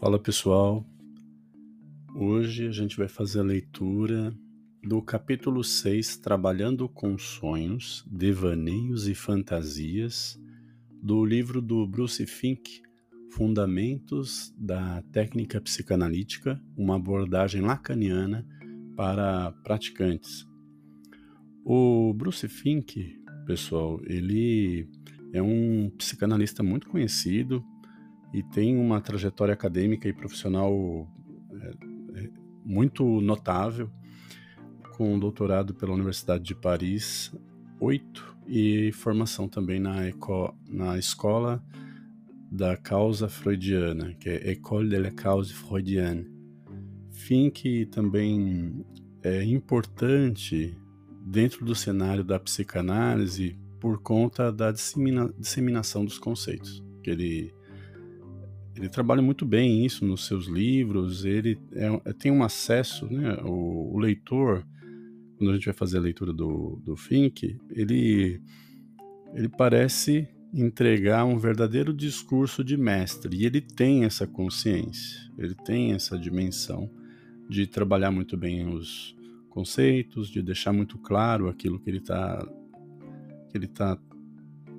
Fala pessoal, hoje a gente vai fazer a leitura do capítulo 6, Trabalhando com Sonhos, Devaneios e Fantasias, do livro do Bruce Fink, Fundamentos da Técnica Psicanalítica, uma abordagem lacaniana para praticantes. O Bruce Fink, pessoal, ele é um psicanalista muito conhecido e tem uma trajetória acadêmica e profissional é, é, muito notável, com doutorado pela Universidade de Paris 8 e formação também na, eco, na escola da causa freudiana, que é École de la Cause Freudienne. Fink também é importante dentro do cenário da psicanálise por conta da dissemina, disseminação dos conceitos, que ele ele trabalha muito bem isso nos seus livros, ele é, tem um acesso, né, o, o, leitor, quando a gente vai fazer a leitura do, do Fink, ele, ele parece entregar um verdadeiro discurso de mestre, e ele tem essa consciência, ele tem essa dimensão de trabalhar muito bem os conceitos, de deixar muito claro aquilo que ele está que ele tá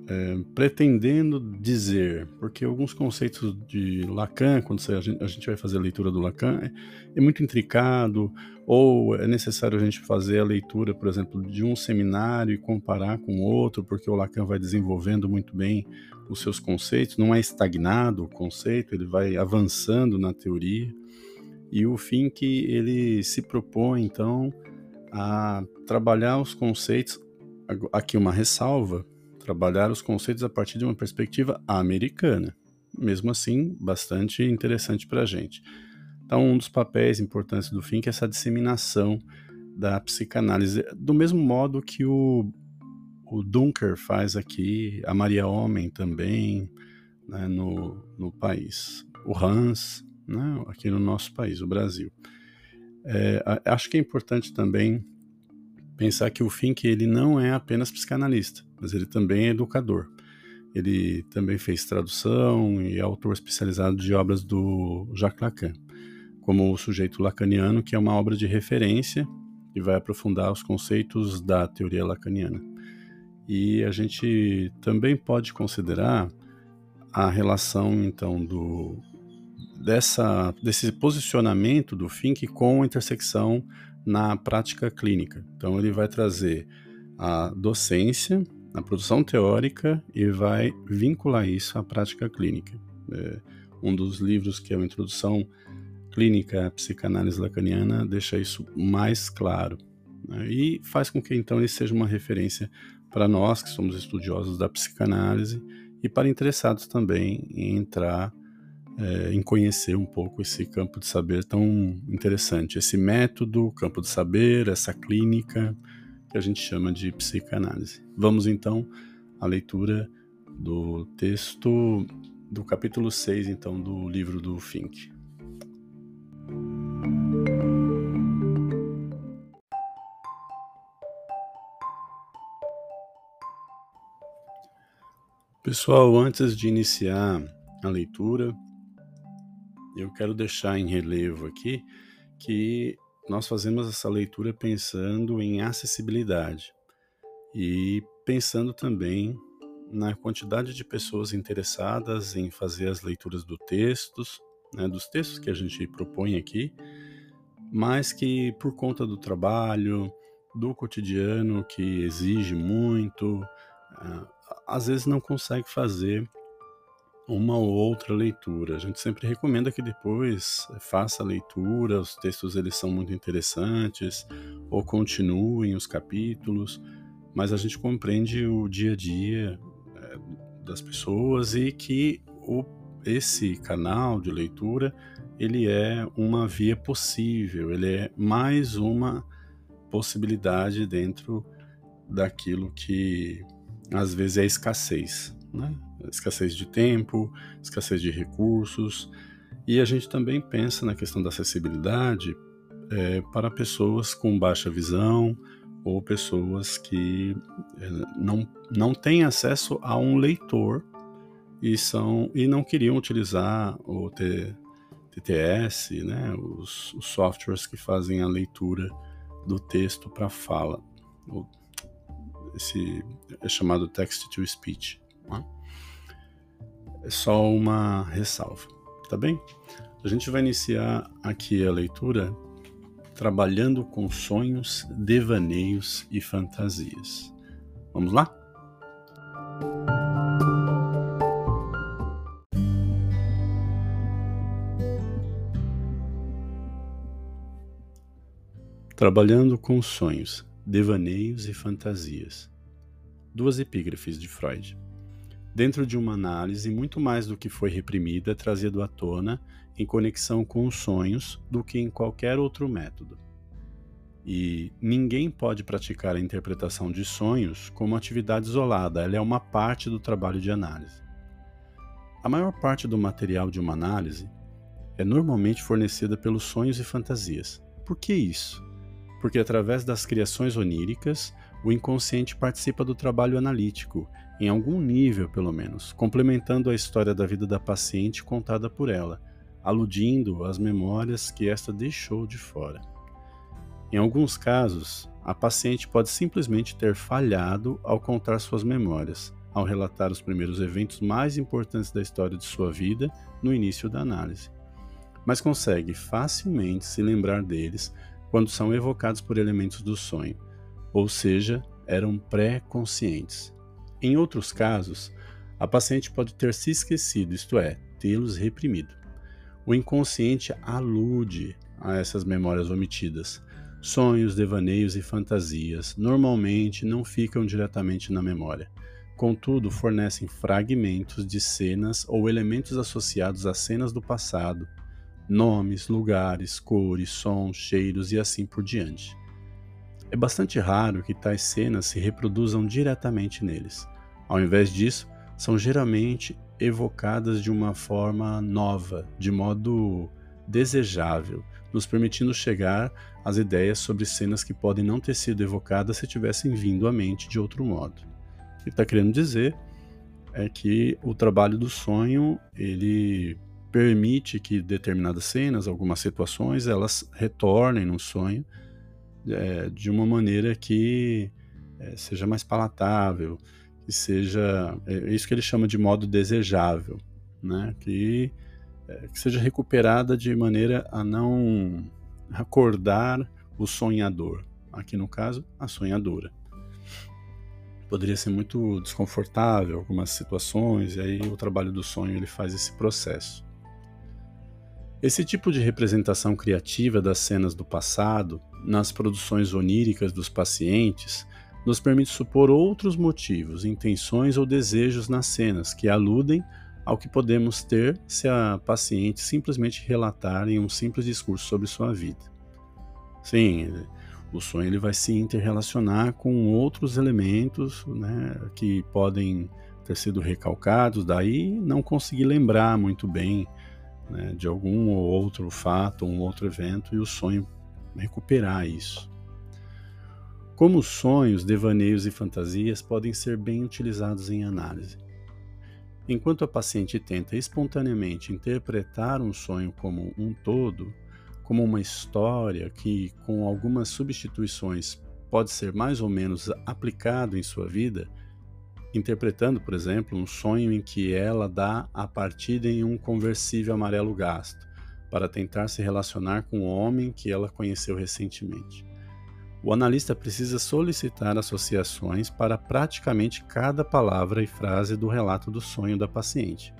é, pretendendo dizer, porque alguns conceitos de Lacan, quando a gente, a gente vai fazer a leitura do Lacan, é, é, muito intricado, ou é necessário a gente fazer a leitura, por exemplo, de um seminário e comparar com outro, porque o Lacan vai desenvolvendo muito bem os seus conceitos, não é estagnado o conceito, ele vai avançando na teoria, e o que ele se propõe, então, a trabalhar os conceitos, aqui uma ressalva, trabalhar os conceitos a partir de uma perspectiva americana. Mesmo assim, bastante interessante para a gente. Então, um dos papéis importantes do Fink é essa disseminação da psicanálise, do mesmo modo que o, o Dunker faz aqui, a Maria Homem também, né, no, no país, o Hans, né, aqui no nosso país, o Brasil. É, acho que é importante também pensar que o Fink ele não é apenas psicanalista, mas ele também é educador. Ele também fez tradução e é autor especializado de obras do Jacques Lacan, como O Sujeito Lacaniano, que é uma obra de referência e vai aprofundar os conceitos da teoria lacaniana. E a gente também pode considerar a relação então do dessa desse posicionamento do Fink com a intersecção na prática clínica. Então, ele vai trazer a docência, a produção teórica e vai vincular isso à prática clínica. É, um dos livros que é a Introdução Clínica à Psicanálise Lacaniana deixa isso mais claro né? e faz com que então ele seja uma referência para nós que somos estudiosos da psicanálise e para interessados também em entrar é, em conhecer um pouco esse campo de saber tão interessante, esse método, campo de saber, essa clínica que a gente chama de psicanálise. Vamos então à leitura do texto do capítulo 6, então, do livro do Fink. Pessoal, antes de iniciar a leitura, eu quero deixar em relevo aqui que nós fazemos essa leitura pensando em acessibilidade e pensando também na quantidade de pessoas interessadas em fazer as leituras do textos, né, dos textos que a gente propõe aqui, mas que por conta do trabalho, do cotidiano que exige muito, ah, às vezes não consegue fazer uma ou outra leitura. A gente sempre recomenda que depois faça a leitura, os textos eles são muito interessantes, ou continuem os capítulos, mas a gente compreende o dia a dia é, das pessoas e que o, esse canal de leitura ele é uma via possível, ele é mais uma possibilidade dentro daquilo que às vezes é escassez, né? escassez de tempo, escassez de recursos, e a gente também pensa na questão da acessibilidade é, para pessoas com baixa visão ou pessoas que eh, não, não têm acesso a um leitor e, são, e não queriam utilizar o T, TTS, né, os, os, softwares que fazem a leitura do texto para fala. Esse é chamado text-to-speech. Né? É só uma ressalva, tá bem? A gente vai iniciar aqui a leitura trabalhando com sonhos, devaneios e fantasias. Vamos lá? Trabalhando com sonhos, devaneios e fantasias. Duas epígrafes de Freud. Dentro de uma análise, muito mais do que foi reprimido é trazido à tona em conexão com os sonhos do que em qualquer outro método. E ninguém pode praticar a interpretação de sonhos como atividade isolada, ela é uma parte do trabalho de análise. A maior parte do material de uma análise é normalmente fornecida pelos sonhos e fantasias. Por que isso? Porque através das criações oníricas, o inconsciente participa do trabalho analítico, em algum nível pelo menos, complementando a história da vida da paciente contada por ela aludindo às memórias que esta deixou de fora. Em alguns casos, a paciente pode simplesmente ter falhado ao contar suas memórias, ao relatar os primeiros eventos mais importantes da história de sua vida no início da análise, mas consegue facilmente se lembrar deles quando são evocados por elementos do sonho, ou seja, eram pré-conscientes. Em outros casos, a paciente pode ter se esquecido, isto é, tê-los reprimido. O inconsciente alude a essas memórias omitidas. Sonhos, devaneios e fantasias normalmente não ficam diretamente na memória. Contudo, fornecem fragmentos de cenas ou elementos associados a cenas do passado, nomes, lugares, cores, sons, cheiros e assim por diante. É bastante raro que tais cenas se reproduzam diretamente neles. Ao invés disso, são geralmente evocadas de uma forma nova, de modo desejável, nos permitindo chegar às ideias sobre cenas que podem não ter sido evocadas se tivessem vindo à mente de outro modo. O que está querendo dizer é que o trabalho do sonho ele permite que determinadas cenas, algumas situações, elas retornem no sonho é, de uma maneira que é, seja mais palatável, que seja é isso que ele chama de modo desejável, né? Que, é, que seja recuperada de maneira a não acordar o sonhador. Aqui no caso, a sonhadora. Poderia ser muito desconfortável algumas situações, e aí o trabalho do sonho ele faz esse processo. Esse tipo de representação criativa das cenas do passado, nas produções oníricas dos pacientes, nos permite supor outros motivos, intenções ou desejos nas cenas que aludem ao que podemos ter se a paciente simplesmente relatar em um simples discurso sobre sua vida. Sim, o sonho ele vai se interrelacionar com outros elementos né, que podem ter sido recalcados, daí não conseguir lembrar muito bem né, de algum ou outro fato, um outro evento, e o sonho recuperar isso. Como sonhos, devaneios e fantasias podem ser bem utilizados em análise. Enquanto a paciente tenta espontaneamente interpretar um sonho como um todo, como uma história que, com algumas substituições, pode ser mais ou menos aplicado em sua vida, interpretando, por exemplo, um sonho em que ela dá a partida em um conversível amarelo gasto, para tentar se relacionar com o homem que ela conheceu recentemente. O analista precisa solicitar associações para praticamente cada palavra e frase do relato do sonho da paciente,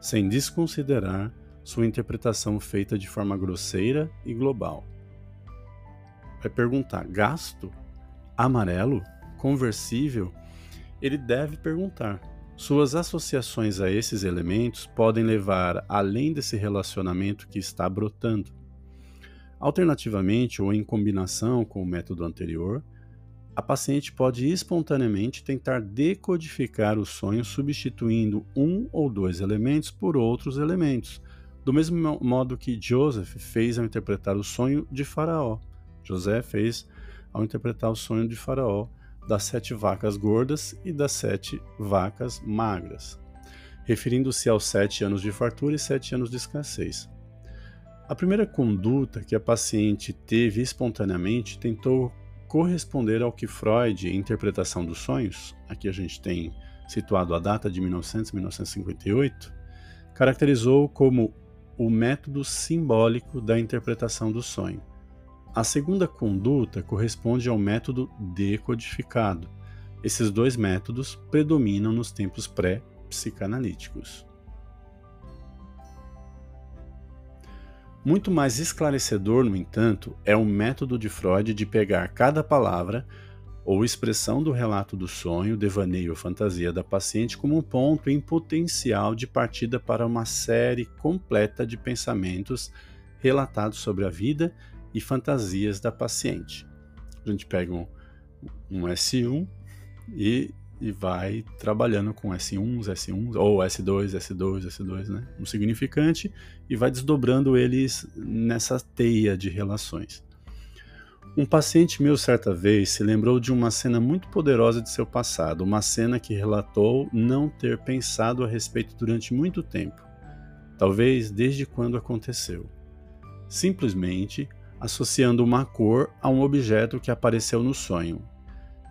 sem desconsiderar sua interpretação feita de forma grosseira e global. Vai perguntar: gasto? Amarelo? Conversível? Ele deve perguntar. Suas associações a esses elementos podem levar além desse relacionamento que está brotando. Alternativamente, ou em combinação com o método anterior, a paciente pode espontaneamente tentar decodificar o sonho substituindo um ou dois elementos por outros elementos, do mesmo modo que Joseph fez ao interpretar o sonho de Faraó. José fez ao interpretar o sonho de Faraó das sete vacas gordas e das sete vacas magras, referindo-se aos sete anos de fartura e sete anos de escassez. A primeira conduta que a paciente teve espontaneamente tentou corresponder ao que Freud, em interpretação dos sonhos, aqui a gente tem situado a data de 1900-1958, caracterizou como o método simbólico da interpretação do sonho. A segunda conduta corresponde ao método decodificado. Esses dois métodos predominam nos tempos pré-psicanalíticos. Muito mais esclarecedor, no entanto, é o método de Freud de pegar cada palavra ou expressão do relato do sonho, devaneio ou fantasia da paciente como um ponto em potencial de partida para uma série completa de pensamentos relatados sobre a vida e fantasias da paciente. A gente pega um, um S1 e e vai trabalhando com S1, S1, ou S2, S2, S2, né? Um significante e vai desdobrando eles nessa teia de relações. Um paciente meu certa vez se lembrou de uma cena muito poderosa de seu passado, uma cena que relatou não ter pensado a respeito durante muito tempo, talvez desde quando aconteceu. Simplesmente associando uma cor a um objeto que apareceu no sonho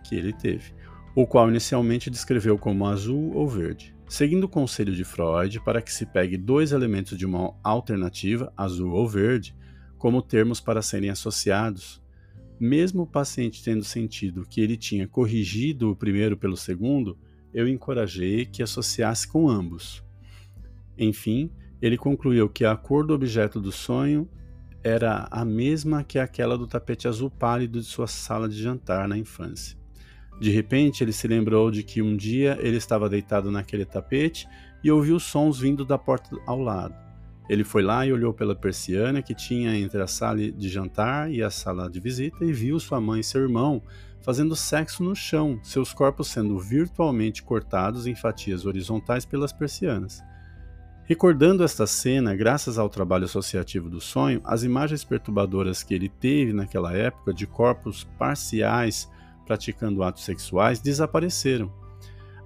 que ele teve o qual inicialmente descreveu como azul ou verde, seguindo o conselho de Freud para que se pegue dois elementos de uma alternativa, azul ou verde, como termos para serem associados. Mesmo o paciente tendo sentido que ele tinha corrigido o primeiro pelo segundo, eu encorajei que associasse com ambos. Enfim, ele concluiu que a cor do objeto do sonho era a mesma que aquela do tapete azul pálido de sua sala de jantar na infância. De repente, ele se lembrou de que um dia ele estava deitado naquele tapete e ouviu sons vindo da porta ao lado. Ele foi lá e olhou pela persiana que tinha entre a sala de jantar e a sala de visita e viu sua mãe e seu irmão fazendo sexo no chão, seus corpos sendo virtualmente cortados em fatias horizontais pelas persianas. Recordando esta cena, graças ao trabalho associativo do sonho, as imagens perturbadoras que ele teve naquela época de corpos parciais praticando atos sexuais desapareceram.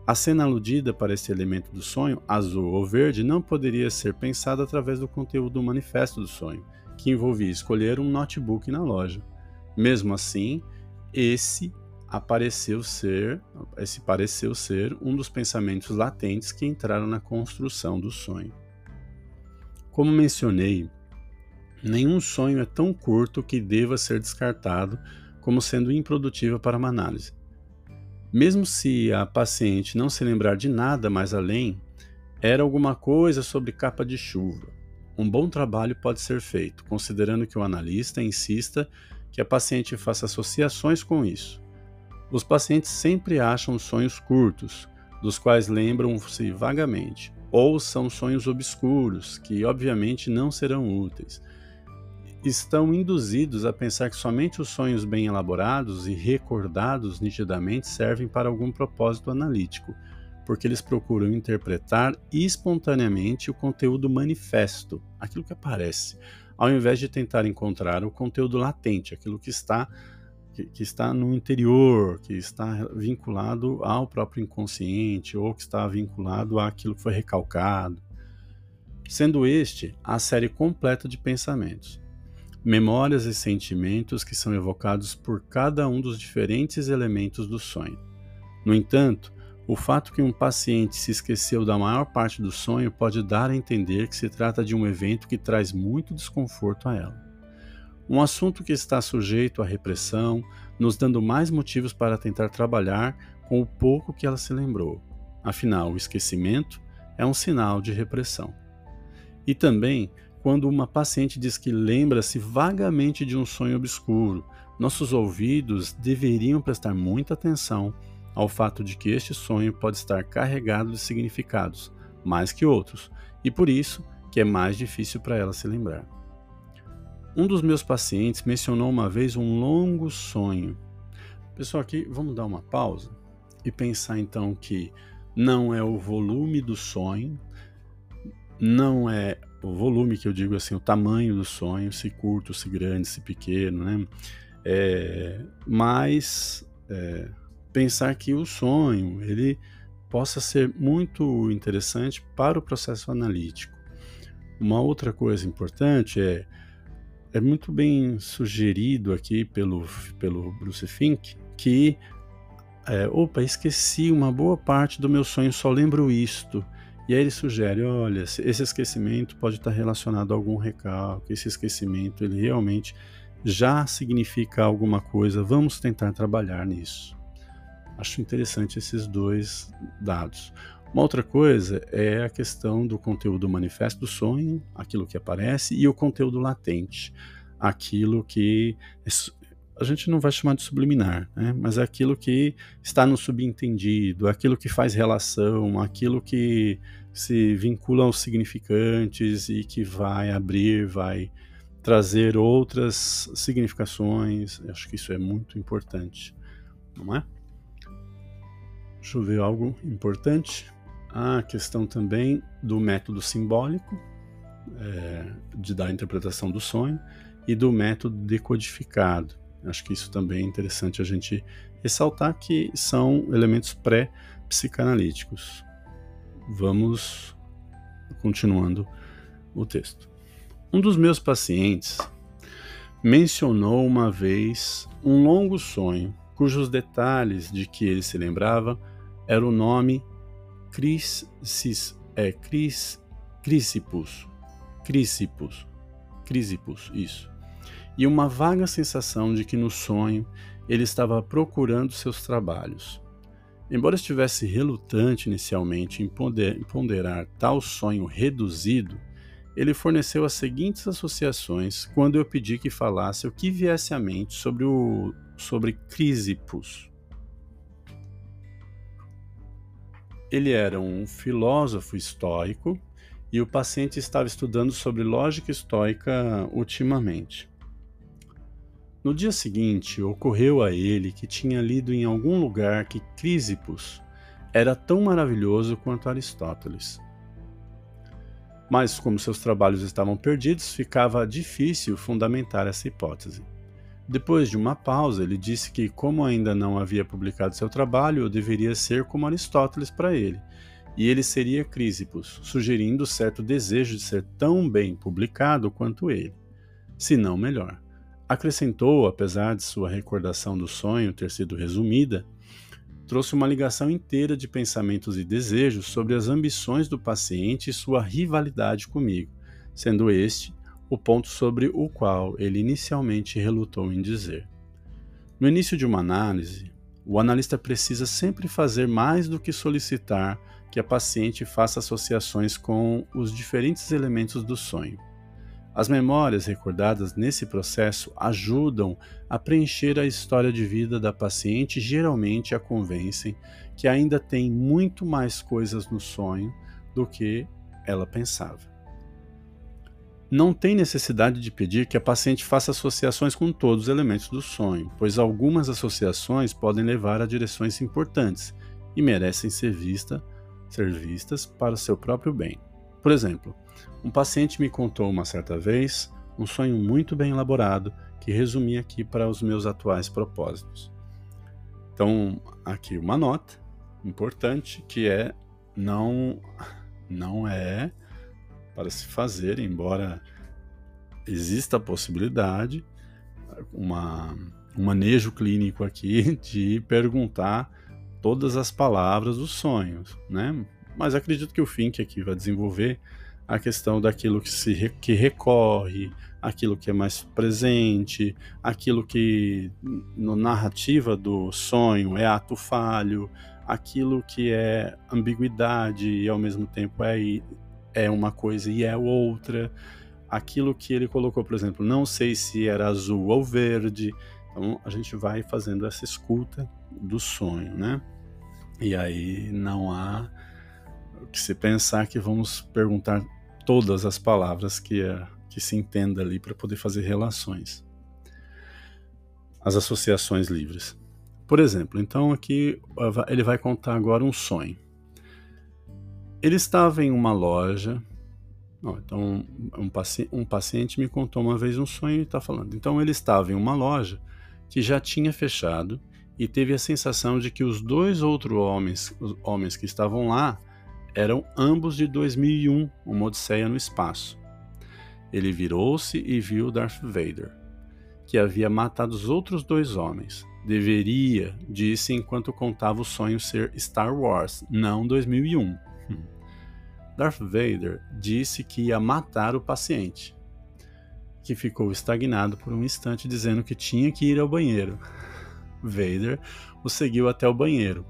A cena aludida para esse elemento do sonho, azul ou verde, não poderia ser pensada através do conteúdo do manifesto do sonho, que envolvia escolher um notebook na loja. Mesmo assim, esse apareceu ser, esse pareceu ser um dos pensamentos latentes que entraram na construção do sonho. Como mencionei, nenhum sonho é tão curto que deva ser descartado como sendo improdutiva para uma análise. Mesmo se a paciente não se lembrar de nada mais além, era alguma coisa sobre capa de chuva. Um bom trabalho pode ser feito, considerando que o analista insista que a paciente faça associações com isso. Os pacientes sempre acham sonhos curtos, dos quais lembram-se vagamente, ou são sonhos obscuros, que obviamente não serão úteis, estão induzidos a pensar que somente os sonhos bem elaborados e recordados nitidamente servem para algum propósito analítico, porque eles procuram interpretar espontaneamente o conteúdo manifesto, aquilo que aparece, ao invés de tentar encontrar o conteúdo latente, aquilo que está que, que está no interior, que está vinculado ao próprio inconsciente ou que está vinculado àquilo que foi recalcado, sendo este a série completa de pensamentos memórias e sentimentos que são evocados por cada um dos diferentes elementos do sonho. No entanto, o fato que um paciente se esqueceu da maior parte do sonho pode dar a entender que se trata de um evento que traz muito desconforto a ela. Um assunto que está sujeito à repressão, nos dando mais motivos para tentar trabalhar com o pouco que ela se lembrou. Afinal, o esquecimento é um sinal de repressão. E também quando uma paciente diz que lembra-se vagamente de um sonho obscuro, nossos ouvidos deveriam prestar muita atenção ao fato de que este sonho pode estar carregado de significados, mais que outros, e por isso que é mais difícil para ela se lembrar. Um dos meus pacientes mencionou uma vez um longo sonho. Pessoal, aqui vamos dar uma pausa e pensar então que não é o volume do sonho, não é o volume que eu digo assim, o tamanho do sonho, se curto, se grande, se pequeno, né? é, mas é, pensar que o sonho ele possa ser muito interessante para o processo analítico. Uma outra coisa importante é é muito bem sugerido aqui pelo, pelo Bruce Fink que é, opa, esqueci uma boa parte do meu sonho, só lembro isto. E aí ele sugere, olha, esse esquecimento pode estar relacionado a algum recalque, esse esquecimento ele realmente já significa alguma coisa, vamos tentar trabalhar nisso. Acho interessante esses dois dados. Uma outra coisa é a questão do conteúdo manifesto do sonho, aquilo que aparece, e o conteúdo latente, aquilo que a gente não vai chamar de subliminar, né? mas é aquilo que está no subentendido, aquilo que faz relação, aquilo que se vincula aos significantes e que vai abrir, vai trazer outras significações. Eu acho que isso é muito importante, não é? Deixa eu ver algo importante. A questão também do método simbólico, é, de dar a interpretação do sonho, e do método decodificado Acho que isso também é interessante a gente ressaltar que são elementos pré-psicanalíticos. Vamos continuando o texto. Um dos meus pacientes mencionou uma vez um longo sonho cujos detalhes de que ele se lembrava era o nome Crisis, é, Cris, Crisipus, Crisipus, Crisipus, isso e uma vaga sensação de que no sonho ele estava procurando seus trabalhos. Embora estivesse relutante inicialmente em ponderar tal sonho reduzido, ele forneceu as seguintes associações quando eu pedi que falasse o que viesse à mente sobre o sobre Crisipus. Ele era um filósofo estoico e o paciente estava estudando sobre lógica estoica ultimamente. No dia seguinte, ocorreu a ele que tinha lido em algum lugar que Crisipus era tão maravilhoso quanto Aristóteles. Mas, como seus trabalhos estavam perdidos, ficava difícil fundamentar essa hipótese. Depois de uma pausa, ele disse que, como ainda não havia publicado seu trabalho, eu deveria ser como Aristóteles para ele, e ele seria Crisipus, sugerindo certo desejo de ser tão bem publicado quanto ele, se não melhor. Acrescentou, apesar de sua recordação do sonho ter sido resumida, trouxe uma ligação inteira de pensamentos e desejos sobre as ambições do paciente e sua rivalidade comigo, sendo este o ponto sobre o qual ele inicialmente relutou em dizer. No início de uma análise, o analista precisa sempre fazer mais do que solicitar que a paciente faça associações com os diferentes elementos do sonho. As memórias recordadas nesse processo ajudam a preencher a história de vida da paciente e geralmente a convencem que ainda tem muito mais coisas no sonho do que ela pensava. Não tem necessidade de pedir que a paciente faça associações com todos os elementos do sonho, pois algumas associações podem levar a direções importantes e merecem ser, vista, ser vistas para o seu próprio bem. Por exemplo, um paciente me contou uma certa vez um sonho muito bem elaborado que resumi aqui para os meus atuais propósitos. Então, aqui uma nota importante que é não não é para se fazer, embora exista a possibilidade, uma, um manejo clínico aqui de perguntar todas as palavras dos sonhos, né? Mas acredito que o Fink aqui vai desenvolver a questão daquilo que se que recorre, aquilo que é mais presente, aquilo que na narrativa do sonho é ato falho, aquilo que é ambiguidade e ao mesmo tempo é é uma coisa e é outra, aquilo que ele colocou, por exemplo, não sei se era azul ou verde. Então a gente vai fazendo essa escuta do sonho, né? E aí não há se pensar que vamos perguntar todas as palavras que, é, que se entenda ali para poder fazer relações. As associações livres. Por exemplo, então aqui ele vai contar agora um sonho. Ele estava em uma loja. então, um, paci um paciente me contou uma vez um sonho e está falando. Então, ele estava em uma loja que já tinha fechado e teve a sensação de que os dois outros homens, os homens que estavam lá eram ambos de 2001, uma Odisseia no espaço. Ele virou-se e viu Darth Vader, que havia matado os outros dois homens. Deveria, disse enquanto contava o sonho ser Star Wars, não 2001. Darth Vader disse que ia matar o paciente, que ficou estagnado por um instante dizendo que tinha que ir ao banheiro. Vader o seguiu até o banheiro.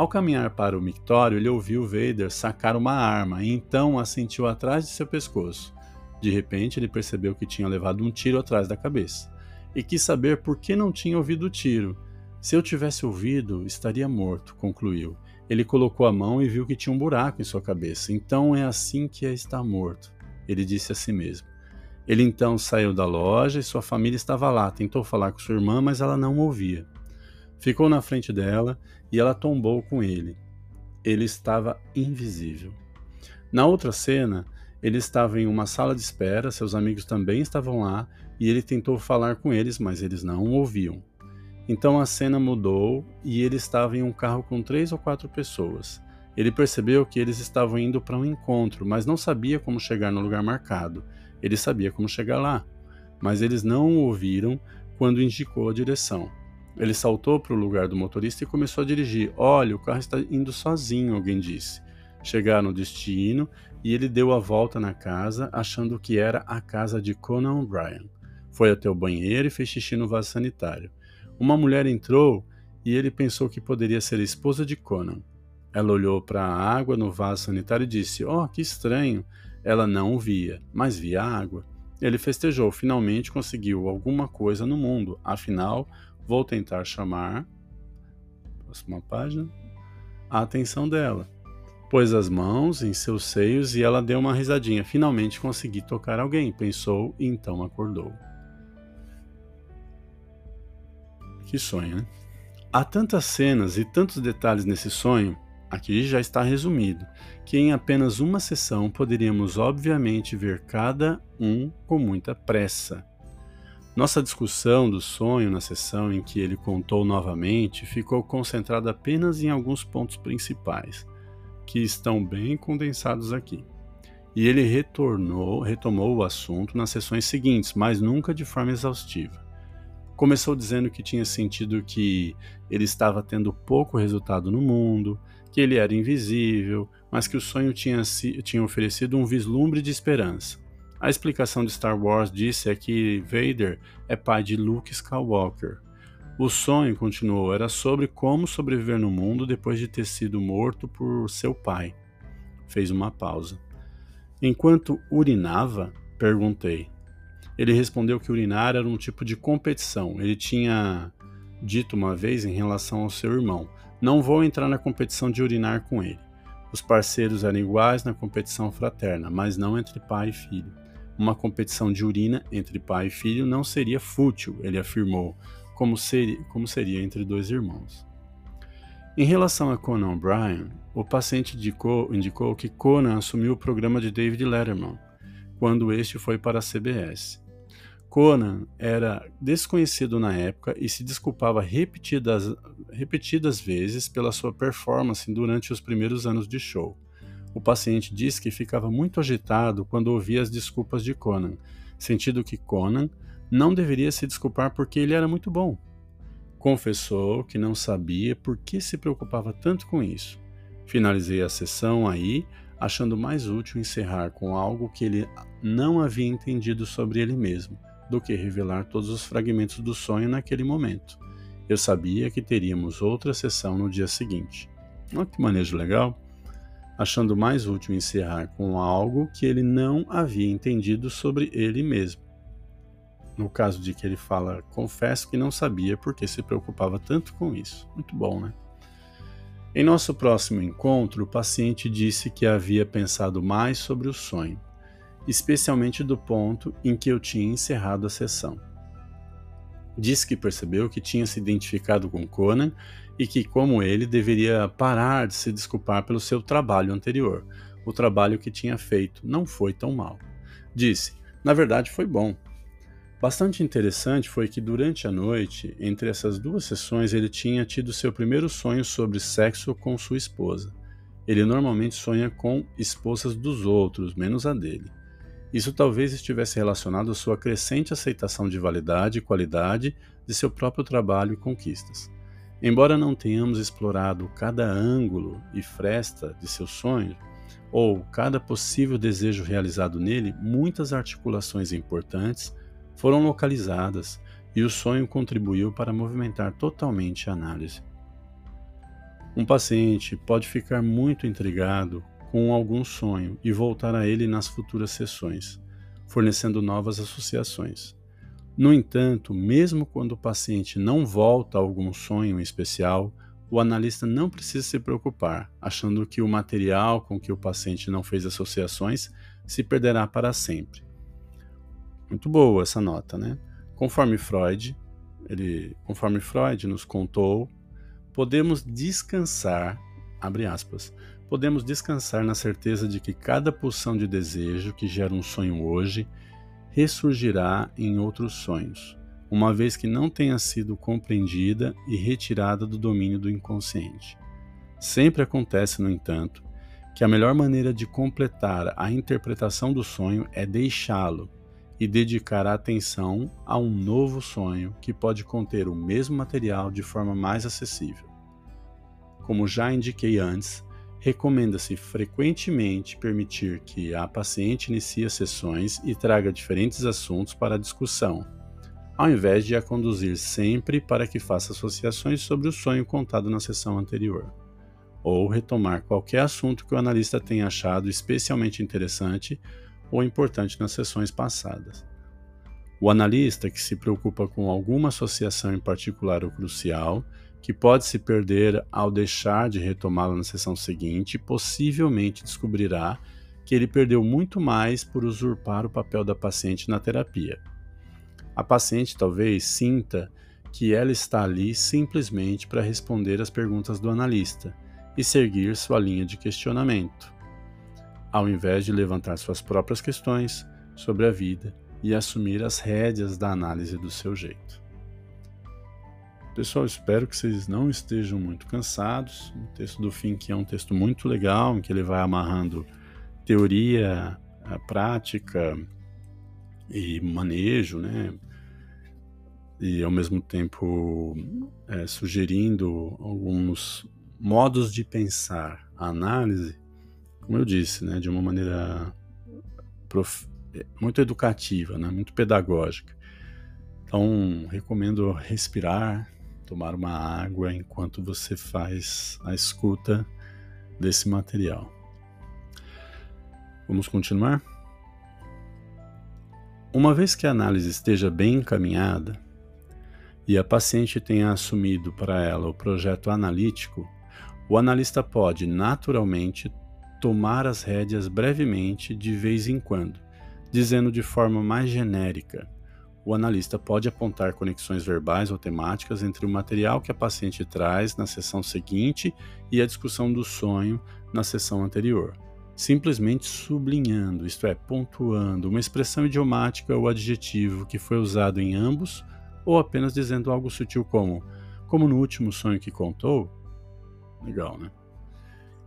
Ao caminhar para o mictório, ele ouviu Vader sacar uma arma e então a sentiu atrás de seu pescoço. De repente, ele percebeu que tinha levado um tiro atrás da cabeça e quis saber por que não tinha ouvido o tiro. Se eu tivesse ouvido, estaria morto, concluiu. Ele colocou a mão e viu que tinha um buraco em sua cabeça. Então é assim que é estar morto, ele disse a si mesmo. Ele então saiu da loja e sua família estava lá. Tentou falar com sua irmã, mas ela não ouvia. Ficou na frente dela e ela tombou com ele. Ele estava invisível. Na outra cena, ele estava em uma sala de espera, seus amigos também estavam lá e ele tentou falar com eles, mas eles não ouviam. Então a cena mudou e ele estava em um carro com três ou quatro pessoas. Ele percebeu que eles estavam indo para um encontro, mas não sabia como chegar no lugar marcado. Ele sabia como chegar lá, mas eles não o ouviram quando indicou a direção. Ele saltou para o lugar do motorista e começou a dirigir. Olha, o carro está indo sozinho, alguém disse. Chegaram no destino e ele deu a volta na casa, achando que era a casa de Conan O'Brien. Foi até o banheiro e fez xixi no vaso sanitário. Uma mulher entrou e ele pensou que poderia ser a esposa de Conan. Ela olhou para a água no vaso sanitário e disse: Oh, que estranho! Ela não o via, mas via a água. Ele festejou, finalmente conseguiu alguma coisa no mundo. Afinal, vou tentar chamar. Próxima página. A atenção dela. Pôs as mãos em seus seios e ela deu uma risadinha. Finalmente consegui tocar alguém, pensou e então acordou. Que sonho, né? Há tantas cenas e tantos detalhes nesse sonho, aqui já está resumido, que em apenas uma sessão poderíamos obviamente ver cada um com muita pressa. Nossa discussão do sonho na sessão em que ele contou novamente ficou concentrada apenas em alguns pontos principais, que estão bem condensados aqui. E ele retornou, retomou o assunto nas sessões seguintes, mas nunca de forma exaustiva. Começou dizendo que tinha sentido que ele estava tendo pouco resultado no mundo, que ele era invisível, mas que o sonho tinha, tinha oferecido um vislumbre de esperança. A explicação de Star Wars disse é que Vader é pai de Luke Skywalker. O sonho, continuou, era sobre como sobreviver no mundo depois de ter sido morto por seu pai. Fez uma pausa. Enquanto urinava, perguntei: ele respondeu que urinar era um tipo de competição. Ele tinha dito uma vez em relação ao seu irmão: Não vou entrar na competição de urinar com ele. Os parceiros eram iguais na competição fraterna, mas não entre pai e filho. Uma competição de urina entre pai e filho não seria fútil, ele afirmou, como seria, como seria entre dois irmãos. Em relação a Conan O'Brien, o paciente indicou, indicou que Conan assumiu o programa de David Letterman quando este foi para a CBS. Conan era desconhecido na época e se desculpava repetidas, repetidas vezes pela sua performance durante os primeiros anos de show. O paciente disse que ficava muito agitado quando ouvia as desculpas de Conan, sentindo que Conan não deveria se desculpar porque ele era muito bom. Confessou que não sabia por que se preocupava tanto com isso. Finalizei a sessão aí, achando mais útil encerrar com algo que ele não havia entendido sobre ele mesmo do que revelar todos os fragmentos do sonho naquele momento. Eu sabia que teríamos outra sessão no dia seguinte. Olha que manejo legal! Achando mais útil encerrar com algo que ele não havia entendido sobre ele mesmo. No caso de que ele fala, confesso que não sabia porque se preocupava tanto com isso. Muito bom, né? Em nosso próximo encontro, o paciente disse que havia pensado mais sobre o sonho especialmente do ponto em que eu tinha encerrado a sessão. Disse que percebeu que tinha se identificado com Conan e que, como ele, deveria parar de se desculpar pelo seu trabalho anterior. O trabalho que tinha feito não foi tão mal. Disse: Na verdade, foi bom. Bastante interessante foi que durante a noite, entre essas duas sessões, ele tinha tido seu primeiro sonho sobre sexo com sua esposa. Ele normalmente sonha com esposas dos outros, menos a dele. Isso talvez estivesse relacionado à sua crescente aceitação de validade e qualidade de seu próprio trabalho e conquistas. Embora não tenhamos explorado cada ângulo e fresta de seu sonho, ou cada possível desejo realizado nele, muitas articulações importantes foram localizadas e o sonho contribuiu para movimentar totalmente a análise. Um paciente pode ficar muito intrigado com algum sonho e voltar a ele nas futuras sessões, fornecendo novas associações. No entanto, mesmo quando o paciente não volta a algum sonho especial, o analista não precisa se preocupar, achando que o material com que o paciente não fez associações se perderá para sempre. Muito boa essa nota, né? Conforme Freud, ele, conforme Freud nos contou, podemos descansar, abre aspas, podemos descansar na certeza de que cada pulsão de desejo que gera um sonho hoje ressurgirá em outros sonhos, uma vez que não tenha sido compreendida e retirada do domínio do inconsciente. Sempre acontece, no entanto, que a melhor maneira de completar a interpretação do sonho é deixá-lo e dedicar a atenção a um novo sonho que pode conter o mesmo material de forma mais acessível. Como já indiquei antes, recomenda-se frequentemente permitir que a paciente inicie sessões e traga diferentes assuntos para a discussão, ao invés de a conduzir sempre para que faça associações sobre o sonho contado na sessão anterior, ou retomar qualquer assunto que o analista tenha achado especialmente interessante ou importante nas sessões passadas. O analista que se preocupa com alguma associação em particular ou crucial, que pode se perder ao deixar de retomá-la na sessão seguinte, possivelmente descobrirá que ele perdeu muito mais por usurpar o papel da paciente na terapia. A paciente talvez sinta que ela está ali simplesmente para responder às perguntas do analista e seguir sua linha de questionamento ao invés de levantar suas próprias questões sobre a vida e assumir as rédeas da análise do seu jeito. Pessoal, espero que vocês não estejam muito cansados. O texto do Fink é um texto muito legal, em que ele vai amarrando teoria, a prática e manejo, né? E ao mesmo tempo é, sugerindo alguns modos de pensar a análise como eu disse, né, de uma maneira prof... muito educativa, né, muito pedagógica. Então, recomendo respirar, tomar uma água enquanto você faz a escuta desse material. Vamos continuar? Uma vez que a análise esteja bem encaminhada e a paciente tenha assumido para ela o projeto analítico, o analista pode naturalmente tomar as rédeas brevemente de vez em quando, dizendo de forma mais genérica. O analista pode apontar conexões verbais ou temáticas entre o material que a paciente traz na sessão seguinte e a discussão do sonho na sessão anterior, simplesmente sublinhando, isto é, pontuando, uma expressão idiomática ou adjetivo que foi usado em ambos, ou apenas dizendo algo sutil como, como no último sonho que contou. Legal, né?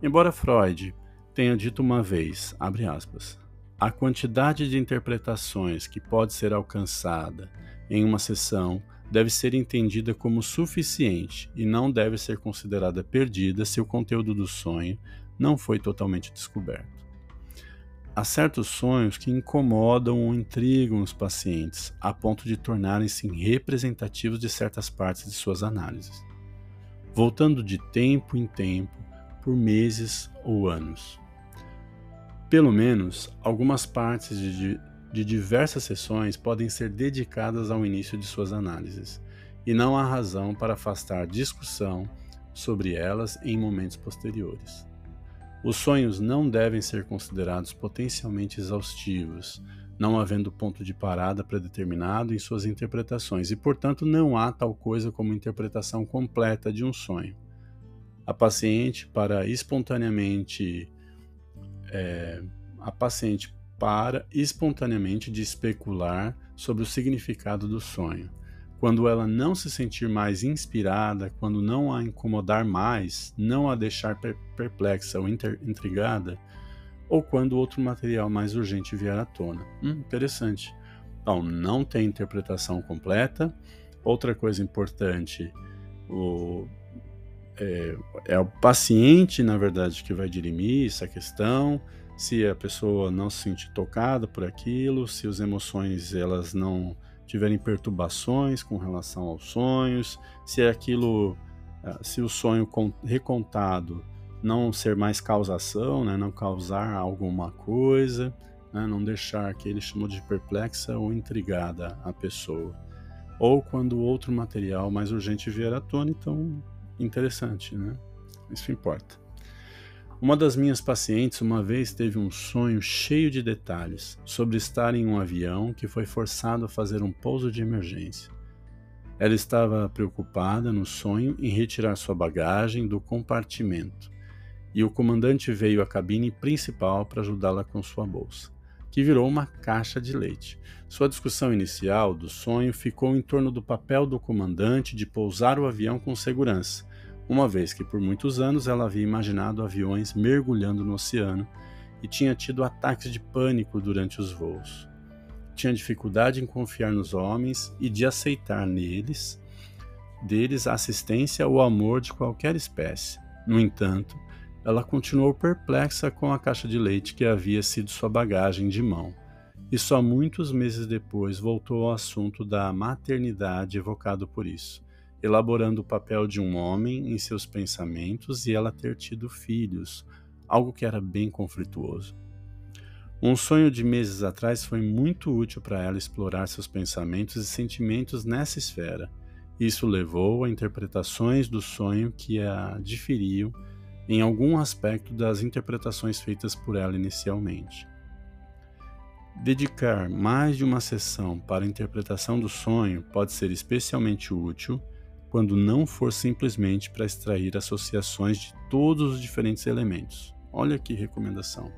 Embora Freud tenha dito uma vez, abre aspas, a quantidade de interpretações que pode ser alcançada em uma sessão deve ser entendida como suficiente e não deve ser considerada perdida se o conteúdo do sonho não foi totalmente descoberto. Há certos sonhos que incomodam ou intrigam os pacientes a ponto de tornarem-se representativos de certas partes de suas análises, voltando de tempo em tempo por meses ou anos. Pelo menos, algumas partes de, de diversas sessões podem ser dedicadas ao início de suas análises, e não há razão para afastar discussão sobre elas em momentos posteriores. Os sonhos não devem ser considerados potencialmente exaustivos, não havendo ponto de parada predeterminado em suas interpretações, e portanto não há tal coisa como interpretação completa de um sonho. A paciente, para espontaneamente é, a paciente para espontaneamente de especular sobre o significado do sonho. Quando ela não se sentir mais inspirada, quando não a incomodar mais, não a deixar perplexa ou intrigada, ou quando outro material mais urgente vier à tona. Hum, interessante. Então, não tem interpretação completa. Outra coisa importante, o, é, é, o paciente, na verdade, que vai dirimir essa questão. Se a pessoa não se sentir tocada por aquilo, se as emoções elas não tiverem perturbações com relação aos sonhos, se aquilo, ah, se o sonho recontado não ser mais causação, né, não causar alguma coisa, né, não deixar que ele chamou de perplexa ou intrigada a pessoa. Ou quando outro material mais urgente vier à tona, então interessante, né? Isso importa. Uma das minhas pacientes uma vez teve um sonho cheio de detalhes sobre estar em um avião que foi forçado a fazer um pouso de emergência. Ela estava preocupada no sonho em retirar sua bagagem do compartimento, e o comandante veio à cabine principal para ajudá-la com sua bolsa, que virou uma caixa de leite. Sua discussão inicial do sonho ficou em torno do papel do comandante de pousar o avião com segurança uma vez que por muitos anos ela havia imaginado aviões mergulhando no oceano e tinha tido ataques de pânico durante os voos. Tinha dificuldade em confiar nos homens e de aceitar neles deles a assistência ou amor de qualquer espécie. No entanto, ela continuou perplexa com a caixa de leite que havia sido sua bagagem de mão. E só muitos meses depois voltou ao assunto da maternidade evocado por isso elaborando o papel de um homem em seus pensamentos e ela ter tido filhos, algo que era bem conflituoso. Um sonho de meses atrás foi muito útil para ela explorar seus pensamentos e sentimentos nessa esfera. Isso levou a interpretações do sonho que a diferiam em algum aspecto das interpretações feitas por ela inicialmente. Dedicar mais de uma sessão para a interpretação do sonho pode ser especialmente útil quando não for simplesmente para extrair associações de todos os diferentes elementos. Olha que recomendação.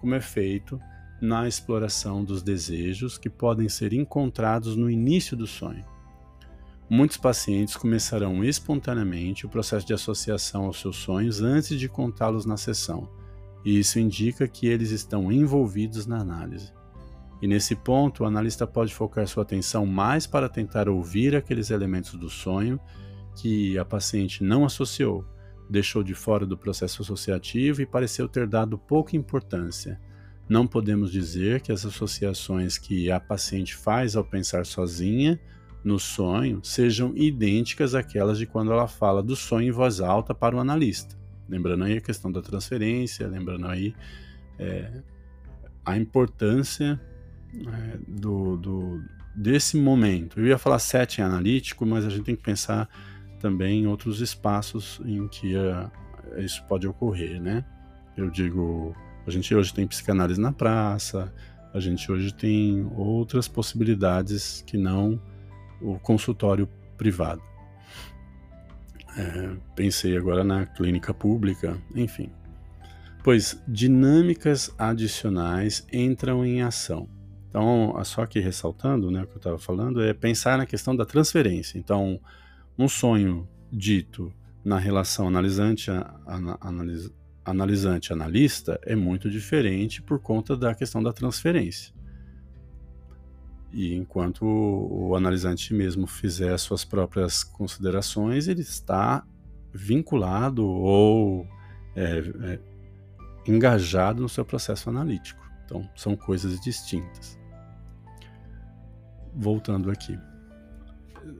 Como é feito na exploração dos desejos que podem ser encontrados no início do sonho. Muitos pacientes começarão espontaneamente o processo de associação aos seus sonhos antes de contá-los na sessão, e isso indica que eles estão envolvidos na análise. E nesse ponto, o analista pode focar sua atenção mais para tentar ouvir aqueles elementos do sonho que a paciente não associou, deixou de fora do processo associativo e pareceu ter dado pouca importância. Não podemos dizer que as associações que a paciente faz ao pensar sozinha no sonho sejam idênticas àquelas de quando ela fala do sonho em voz alta para o analista. Lembrando aí a questão da transferência, lembrando aí é, a importância é, do, do, desse momento. Eu ia falar setting analítico, mas a gente tem que pensar também em outros espaços em que uh, isso pode ocorrer, né? Eu digo, a gente hoje tem psicanálise na praça, a gente hoje tem outras possibilidades que não o consultório privado. É, pensei agora na clínica pública, enfim. Pois dinâmicas adicionais entram em ação. Então, só aqui ressaltando, né, o que eu estava falando, é pensar na questão da transferência. Então, um sonho dito na relação analisante, analis, analisante analista é muito diferente por conta da questão da transferência. E enquanto o analisante mesmo fizer suas próprias considerações, ele está vinculado ou é, é, engajado no seu processo analítico. Então, são coisas distintas voltando aqui,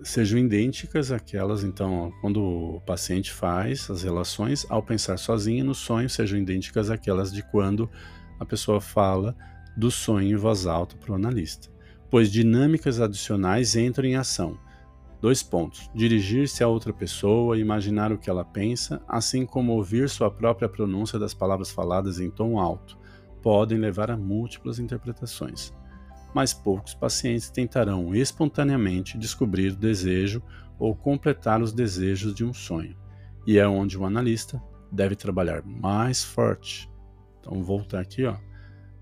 sejam idênticas àquelas, então, quando o paciente faz as relações, ao pensar sozinho no sonho, sejam idênticas àquelas de quando a pessoa fala do sonho em voz alta para o analista. Pois dinâmicas adicionais entram em ação. Dois pontos: dirigir-se a outra pessoa, imaginar o que ela pensa, assim como ouvir sua própria pronúncia das palavras faladas em tom alto, podem levar a múltiplas interpretações mas poucos pacientes tentarão espontaneamente descobrir o desejo ou completar os desejos de um sonho, e é onde o analista deve trabalhar mais forte. Então, voltar aqui, ó.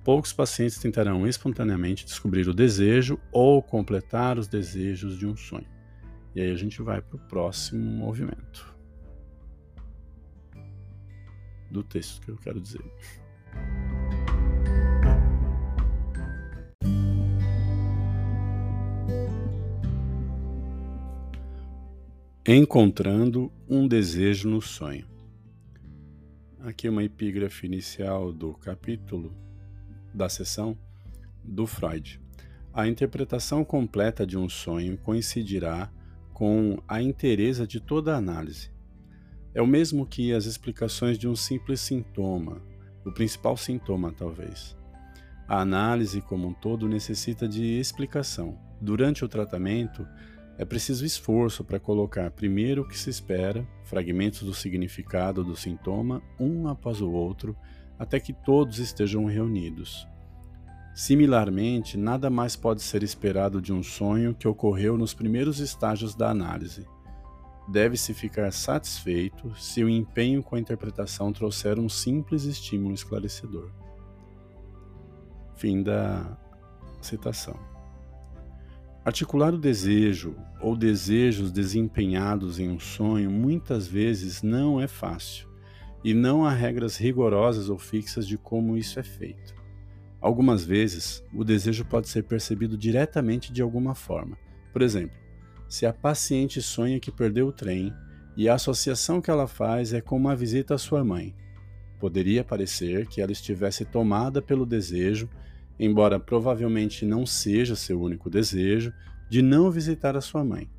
Poucos pacientes tentarão espontaneamente descobrir o desejo ou completar os desejos de um sonho. E aí a gente vai para o próximo movimento do texto que eu quero dizer. Encontrando um desejo no sonho. Aqui uma epígrafe inicial do capítulo da sessão do Freud. A interpretação completa de um sonho coincidirá com a inteireza de toda a análise. É o mesmo que as explicações de um simples sintoma, o principal sintoma, talvez. A análise como um todo necessita de explicação. Durante o tratamento, é preciso esforço para colocar primeiro o que se espera, fragmentos do significado do sintoma, um após o outro, até que todos estejam reunidos. Similarmente, nada mais pode ser esperado de um sonho que ocorreu nos primeiros estágios da análise. Deve-se ficar satisfeito se o empenho com a interpretação trouxer um simples estímulo esclarecedor. Fim da citação. Articular o desejo ou desejos desempenhados em um sonho muitas vezes não é fácil, e não há regras rigorosas ou fixas de como isso é feito. Algumas vezes, o desejo pode ser percebido diretamente de alguma forma. Por exemplo, se a paciente sonha que perdeu o trem e a associação que ela faz é com uma visita à sua mãe, poderia parecer que ela estivesse tomada pelo desejo embora provavelmente não seja seu único desejo, de não visitar a sua mãe.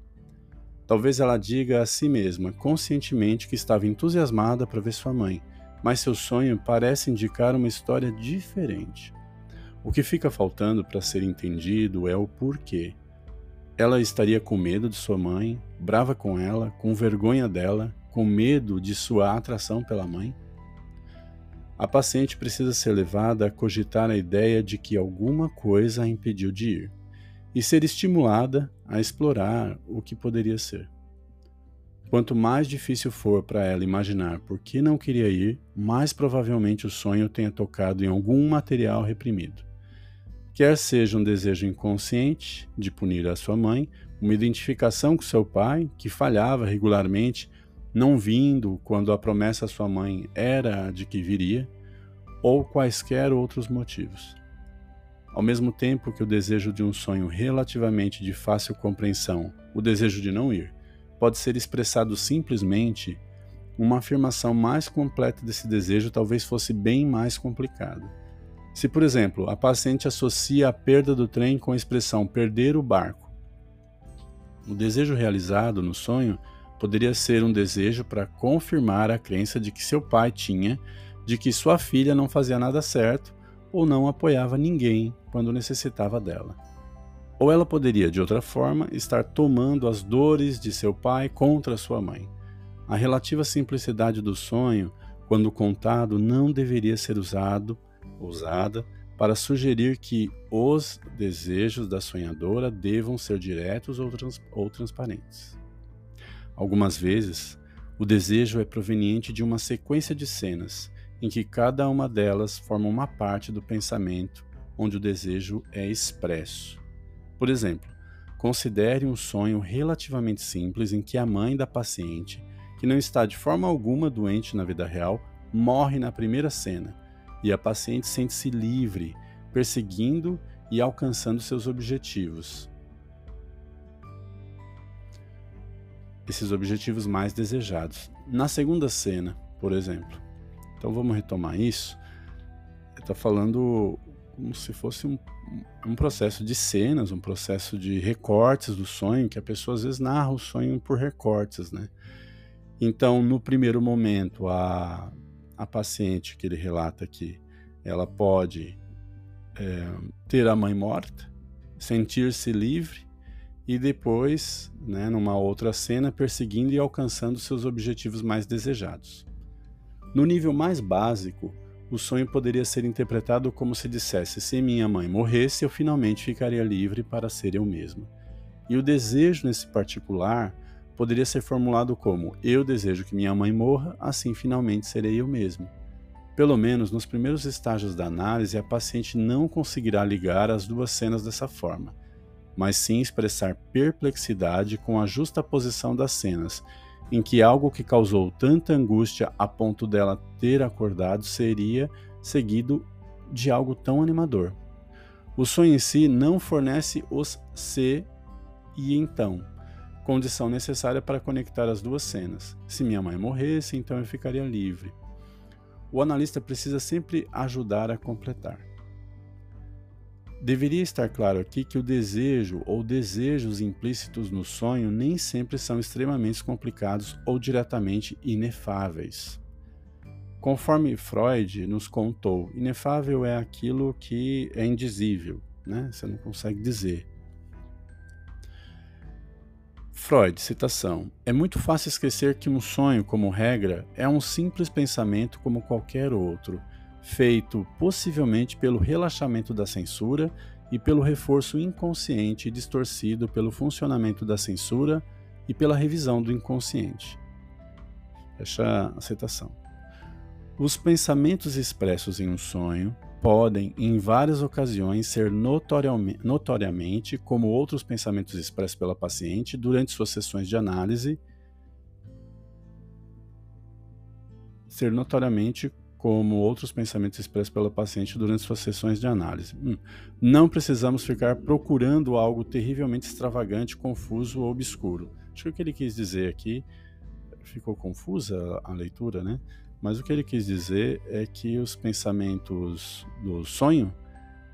Talvez ela diga a si mesma conscientemente que estava entusiasmada para ver sua mãe, mas seu sonho parece indicar uma história diferente. O que fica faltando para ser entendido é o porquê. Ela estaria com medo de sua mãe, brava com ela, com vergonha dela, com medo de sua atração pela mãe? A paciente precisa ser levada a cogitar a ideia de que alguma coisa a impediu de ir e ser estimulada a explorar o que poderia ser. Quanto mais difícil for para ela imaginar por que não queria ir, mais provavelmente o sonho tenha tocado em algum material reprimido. Quer seja um desejo inconsciente de punir a sua mãe, uma identificação com seu pai, que falhava regularmente não vindo quando a promessa à sua mãe era de que viria, ou quaisquer outros motivos. Ao mesmo tempo que o desejo de um sonho relativamente de fácil compreensão, o desejo de não ir, pode ser expressado simplesmente, uma afirmação mais completa desse desejo talvez fosse bem mais complicada. Se, por exemplo, a paciente associa a perda do trem com a expressão perder o barco, o desejo realizado no sonho poderia ser um desejo para confirmar a crença de que seu pai tinha de que sua filha não fazia nada certo ou não apoiava ninguém quando necessitava dela. Ou ela poderia, de outra forma, estar tomando as dores de seu pai contra sua mãe. A relativa simplicidade do sonho, quando contado, não deveria ser usado, usada para sugerir que os desejos da sonhadora devam ser diretos ou, trans, ou transparentes. Algumas vezes, o desejo é proveniente de uma sequência de cenas em que cada uma delas forma uma parte do pensamento onde o desejo é expresso. Por exemplo, considere um sonho relativamente simples em que a mãe da paciente, que não está de forma alguma doente na vida real, morre na primeira cena e a paciente sente-se livre, perseguindo e alcançando seus objetivos. esses objetivos mais desejados. Na segunda cena, por exemplo. Então vamos retomar isso. Está falando como se fosse um, um processo de cenas, um processo de recortes do sonho, que a pessoa às vezes narra o sonho por recortes, né? Então, no primeiro momento, a, a paciente que ele relata aqui, ela pode é, ter a mãe morta, sentir-se livre e depois, né, numa outra cena, perseguindo e alcançando seus objetivos mais desejados. No nível mais básico, o sonho poderia ser interpretado como se dissesse: se minha mãe morresse, eu finalmente ficaria livre para ser eu mesma. E o desejo nesse particular poderia ser formulado como: eu desejo que minha mãe morra, assim finalmente serei eu mesmo. Pelo menos nos primeiros estágios da análise, a paciente não conseguirá ligar as duas cenas dessa forma, mas sim expressar perplexidade com a justa posição das cenas, em que algo que causou tanta angústia a ponto dela ter acordado seria seguido de algo tão animador. O sonho em si não fornece os se e então, condição necessária para conectar as duas cenas. Se minha mãe morresse, então eu ficaria livre. O analista precisa sempre ajudar a completar. Deveria estar claro aqui que o desejo ou desejos implícitos no sonho nem sempre são extremamente complicados ou diretamente inefáveis. Conforme Freud nos contou, inefável é aquilo que é indizível, né? você não consegue dizer. Freud, citação: É muito fácil esquecer que um sonho, como regra, é um simples pensamento como qualquer outro, feito possivelmente pelo relaxamento da censura e pelo reforço inconsciente distorcido pelo funcionamento da censura e pela revisão do inconsciente. Fecha a citação. Os pensamentos expressos em um sonho podem, em várias ocasiões, ser notoriamente, como outros pensamentos expressos pela paciente durante suas sessões de análise, ser notoriamente como outros pensamentos expressos pela paciente durante suas sessões de análise. Hum. Não precisamos ficar procurando algo terrivelmente extravagante, confuso ou obscuro. Acho que o que ele quis dizer aqui ficou confusa a leitura, né? Mas o que ele quis dizer é que os pensamentos do sonho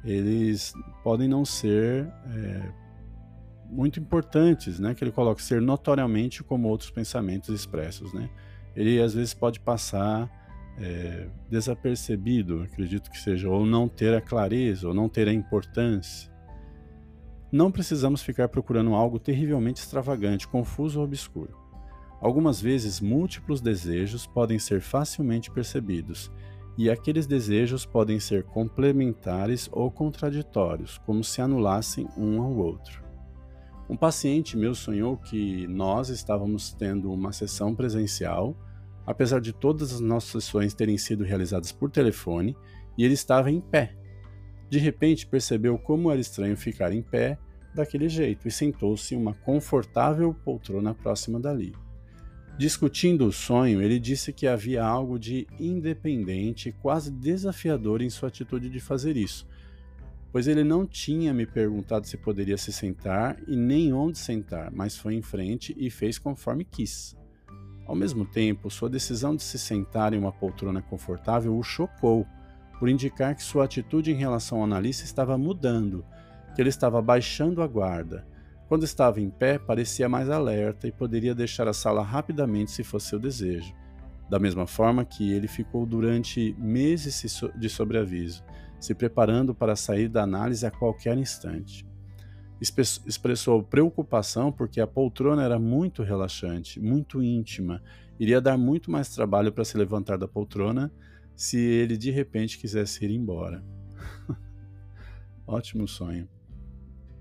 eles podem não ser é, muito importantes, né? Que ele coloca ser notoriamente como outros pensamentos expressos, né? Ele às vezes pode passar é, desapercebido, acredito que seja, ou não ter a clareza, ou não ter a importância. Não precisamos ficar procurando algo terrivelmente extravagante, confuso ou obscuro. Algumas vezes, múltiplos desejos podem ser facilmente percebidos, e aqueles desejos podem ser complementares ou contraditórios, como se anulassem um ao outro. Um paciente meu sonhou que nós estávamos tendo uma sessão presencial, apesar de todas as nossas sessões terem sido realizadas por telefone, e ele estava em pé. De repente percebeu como era estranho ficar em pé daquele jeito e sentou-se em uma confortável poltrona próxima dali. Discutindo o sonho, ele disse que havia algo de independente quase desafiador em sua atitude de fazer isso, pois ele não tinha me perguntado se poderia se sentar e nem onde sentar, mas foi em frente e fez conforme quis. Ao mesmo tempo, sua decisão de se sentar em uma poltrona confortável o chocou, por indicar que sua atitude em relação ao analista estava mudando, que ele estava baixando a guarda quando estava em pé, parecia mais alerta e poderia deixar a sala rapidamente se fosse seu desejo, da mesma forma que ele ficou durante meses de sobreaviso, se preparando para sair da análise a qualquer instante. Expressou preocupação porque a poltrona era muito relaxante, muito íntima, iria dar muito mais trabalho para se levantar da poltrona se ele de repente quisesse ir embora. Ótimo sonho.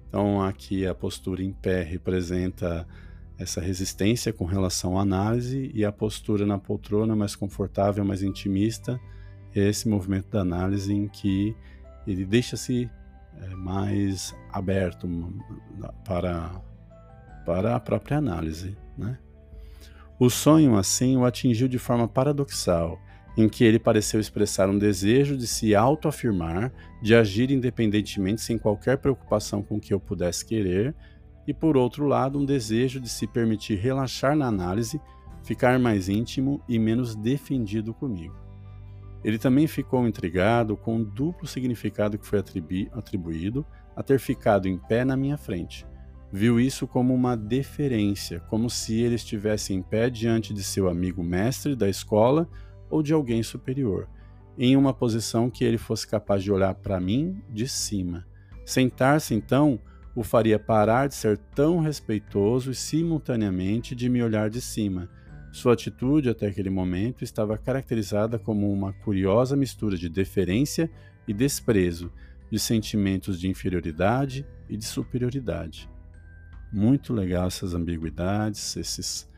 Então, aqui a postura em pé representa essa resistência com relação à análise, e a postura na poltrona mais confortável, mais intimista, é esse movimento da análise em que ele deixa-se é, mais aberto para, para a própria análise. Né? O sonho, assim, o atingiu de forma paradoxal em que ele pareceu expressar um desejo de se autoafirmar, de agir independentemente sem qualquer preocupação com o que eu pudesse querer, e por outro lado, um desejo de se permitir relaxar na análise, ficar mais íntimo e menos defendido comigo. Ele também ficou intrigado com o duplo significado que foi atribuído a ter ficado em pé na minha frente. Viu isso como uma deferência, como se ele estivesse em pé diante de seu amigo mestre da escola ou de alguém superior, em uma posição que ele fosse capaz de olhar para mim de cima. Sentar-se, então, o faria parar de ser tão respeitoso e simultaneamente de me olhar de cima. Sua atitude até aquele momento estava caracterizada como uma curiosa mistura de deferência e desprezo, de sentimentos de inferioridade e de superioridade. Muito legal essas ambiguidades, esses,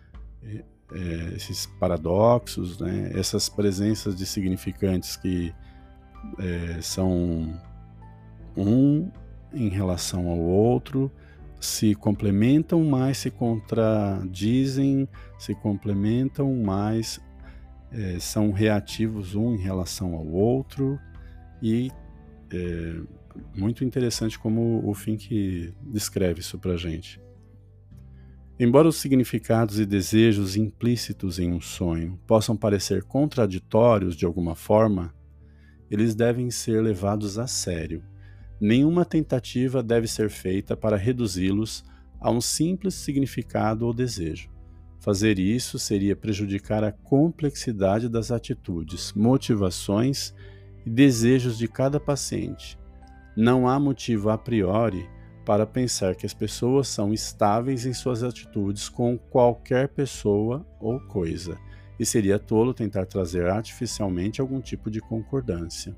é, esses paradoxos, né? essas presenças de significantes que é, são um em relação ao outro, se complementam, mas se contradizem, se complementam, mas é, são reativos um em relação ao outro e é muito interessante como o Fink descreve isso para gente. Embora os significados e desejos implícitos em um sonho possam parecer contraditórios de alguma forma, eles devem ser levados a sério Nenhuma tentativa deve ser feita para reduzi-los a um simples significado ou desejo. Fazer isso seria prejudicar a complexidade das atitudes, motivações e desejos de cada paciente. Não há motivo a priori para pensar que as pessoas são estáveis em suas atitudes com qualquer pessoa ou coisa, e seria tolo tentar trazer artificialmente algum tipo de concordância.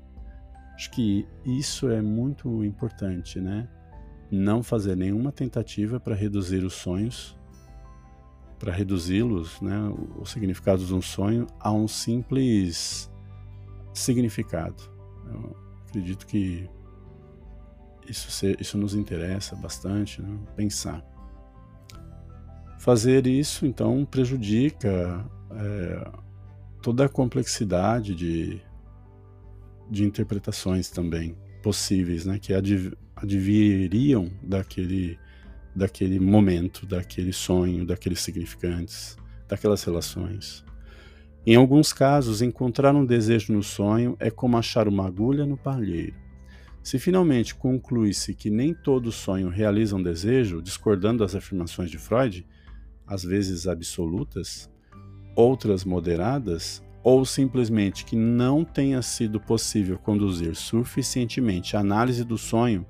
Acho que isso é muito importante, né? Não fazer nenhuma tentativa para reduzir os sonhos, para reduzi-los, né, os significados de um sonho a um simples significado. Eu acredito que isso, isso nos interessa bastante, né? pensar. Fazer isso, então, prejudica é, toda a complexidade de de interpretações também possíveis, né, que adv adviriam daquele, daquele momento, daquele sonho, daqueles significantes, daquelas relações. Em alguns casos, encontrar um desejo no sonho é como achar uma agulha no palheiro. Se finalmente conclui-se que nem todo sonho realiza um desejo, discordando das afirmações de Freud, às vezes absolutas, outras moderadas, ou simplesmente que não tenha sido possível conduzir suficientemente a análise do sonho,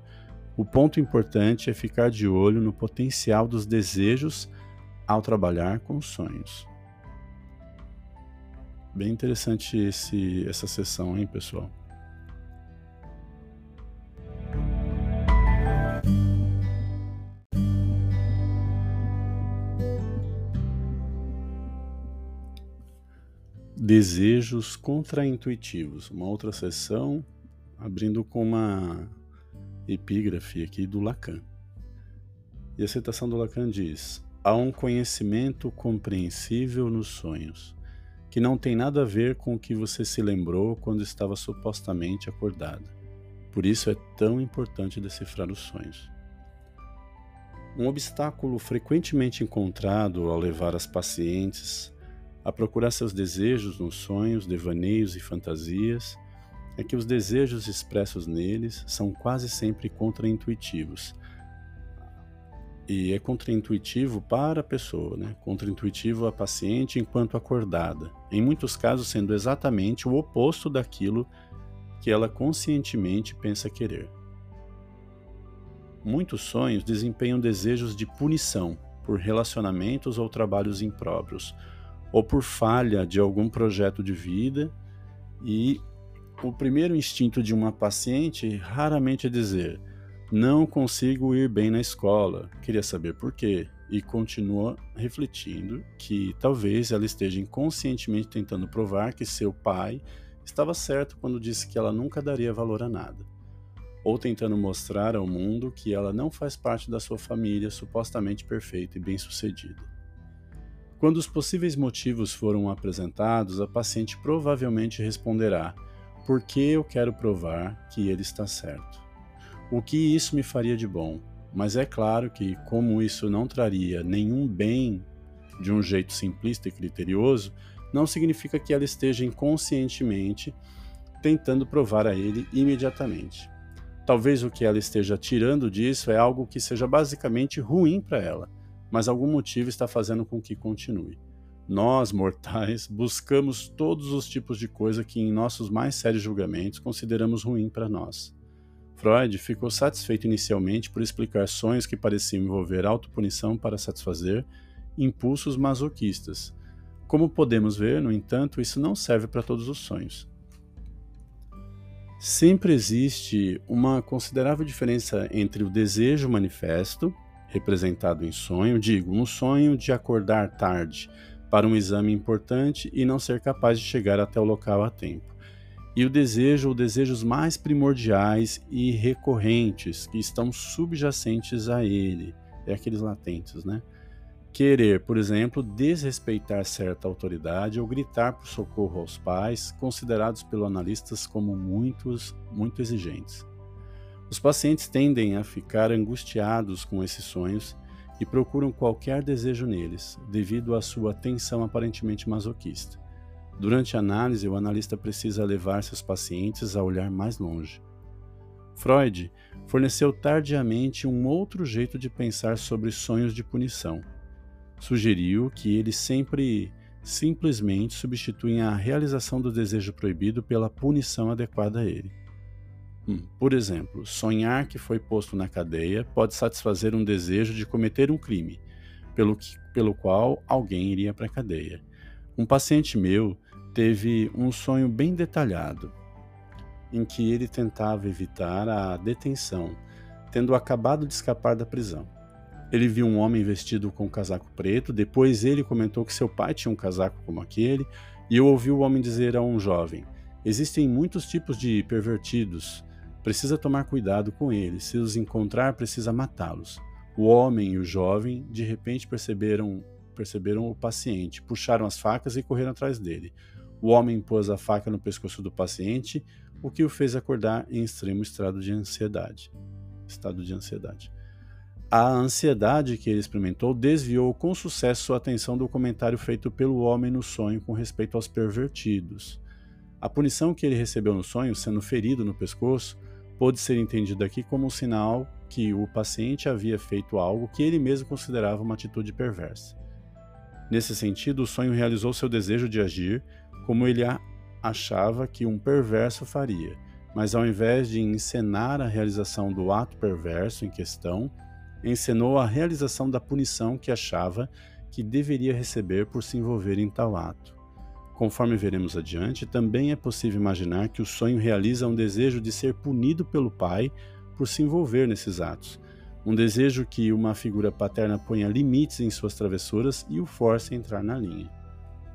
o ponto importante é ficar de olho no potencial dos desejos ao trabalhar com os sonhos. Bem interessante esse, essa sessão, hein, pessoal? Desejos contraintuitivos, uma outra sessão abrindo com uma epígrafe aqui do Lacan. E a citação do Lacan diz: Há um conhecimento compreensível nos sonhos, que não tem nada a ver com o que você se lembrou quando estava supostamente acordada. Por isso é tão importante decifrar os sonhos. Um obstáculo frequentemente encontrado ao levar as pacientes a procurar seus desejos nos sonhos, devaneios e fantasias, é que os desejos expressos neles são quase sempre contraintuitivos. E é contraintuitivo para a pessoa, né? contraintuitivo a paciente enquanto acordada, em muitos casos sendo exatamente o oposto daquilo que ela conscientemente pensa querer. Muitos sonhos desempenham desejos de punição por relacionamentos ou trabalhos impróprios, ou por falha de algum projeto de vida. E o primeiro instinto de uma paciente raramente é dizer: não consigo ir bem na escola, queria saber por quê. E continua refletindo que talvez ela esteja inconscientemente tentando provar que seu pai estava certo quando disse que ela nunca daria valor a nada, ou tentando mostrar ao mundo que ela não faz parte da sua família supostamente perfeita e bem-sucedida. Quando os possíveis motivos foram apresentados, a paciente provavelmente responderá: Porque eu quero provar que ele está certo. O que isso me faria de bom? Mas é claro que, como isso não traria nenhum bem de um jeito simplista e criterioso, não significa que ela esteja inconscientemente tentando provar a ele imediatamente. Talvez o que ela esteja tirando disso é algo que seja basicamente ruim para ela mas algum motivo está fazendo com que continue. Nós, mortais, buscamos todos os tipos de coisa que, em nossos mais sérios julgamentos, consideramos ruim para nós. Freud ficou satisfeito inicialmente por explicar sonhos que pareciam envolver autopunição para satisfazer impulsos masoquistas. Como podemos ver, no entanto, isso não serve para todos os sonhos. Sempre existe uma considerável diferença entre o desejo manifesto representado em sonho, digo, um sonho de acordar tarde para um exame importante e não ser capaz de chegar até o local a tempo. E o desejo, ou desejos mais primordiais e recorrentes que estão subjacentes a ele, é aqueles latentes, né? Querer, por exemplo, desrespeitar certa autoridade ou gritar por socorro aos pais, considerados pelos analistas como muitos, muito exigentes. Os pacientes tendem a ficar angustiados com esses sonhos e procuram qualquer desejo neles, devido à sua tensão aparentemente masoquista. Durante a análise, o analista precisa levar seus pacientes a olhar mais longe. Freud forneceu tardiamente um outro jeito de pensar sobre sonhos de punição. Sugeriu que eles sempre simplesmente substituem a realização do desejo proibido pela punição adequada a ele. Hum, por exemplo, sonhar que foi posto na cadeia pode satisfazer um desejo de cometer um crime, pelo, que, pelo qual alguém iria para a cadeia. Um paciente meu teve um sonho bem detalhado, em que ele tentava evitar a detenção, tendo acabado de escapar da prisão. Ele viu um homem vestido com um casaco preto, depois ele comentou que seu pai tinha um casaco como aquele, e eu ouvi o homem dizer a um jovem: Existem muitos tipos de pervertidos Precisa tomar cuidado com eles. Se os encontrar, precisa matá-los. O homem e o jovem de repente perceberam perceberam o paciente, puxaram as facas e correram atrás dele. O homem pôs a faca no pescoço do paciente, o que o fez acordar em extremo estado de ansiedade. Estado de ansiedade. A ansiedade que ele experimentou desviou com sucesso sua atenção do comentário feito pelo homem no sonho com respeito aos pervertidos. A punição que ele recebeu no sonho, sendo ferido no pescoço, pode ser entendido aqui como um sinal que o paciente havia feito algo que ele mesmo considerava uma atitude perversa. Nesse sentido, o sonho realizou seu desejo de agir como ele achava que um perverso faria, mas ao invés de encenar a realização do ato perverso em questão, encenou a realização da punição que achava que deveria receber por se envolver em tal ato. Conforme veremos adiante, também é possível imaginar que o sonho realiza um desejo de ser punido pelo pai por se envolver nesses atos, um desejo que uma figura paterna ponha limites em suas travessuras e o force a entrar na linha.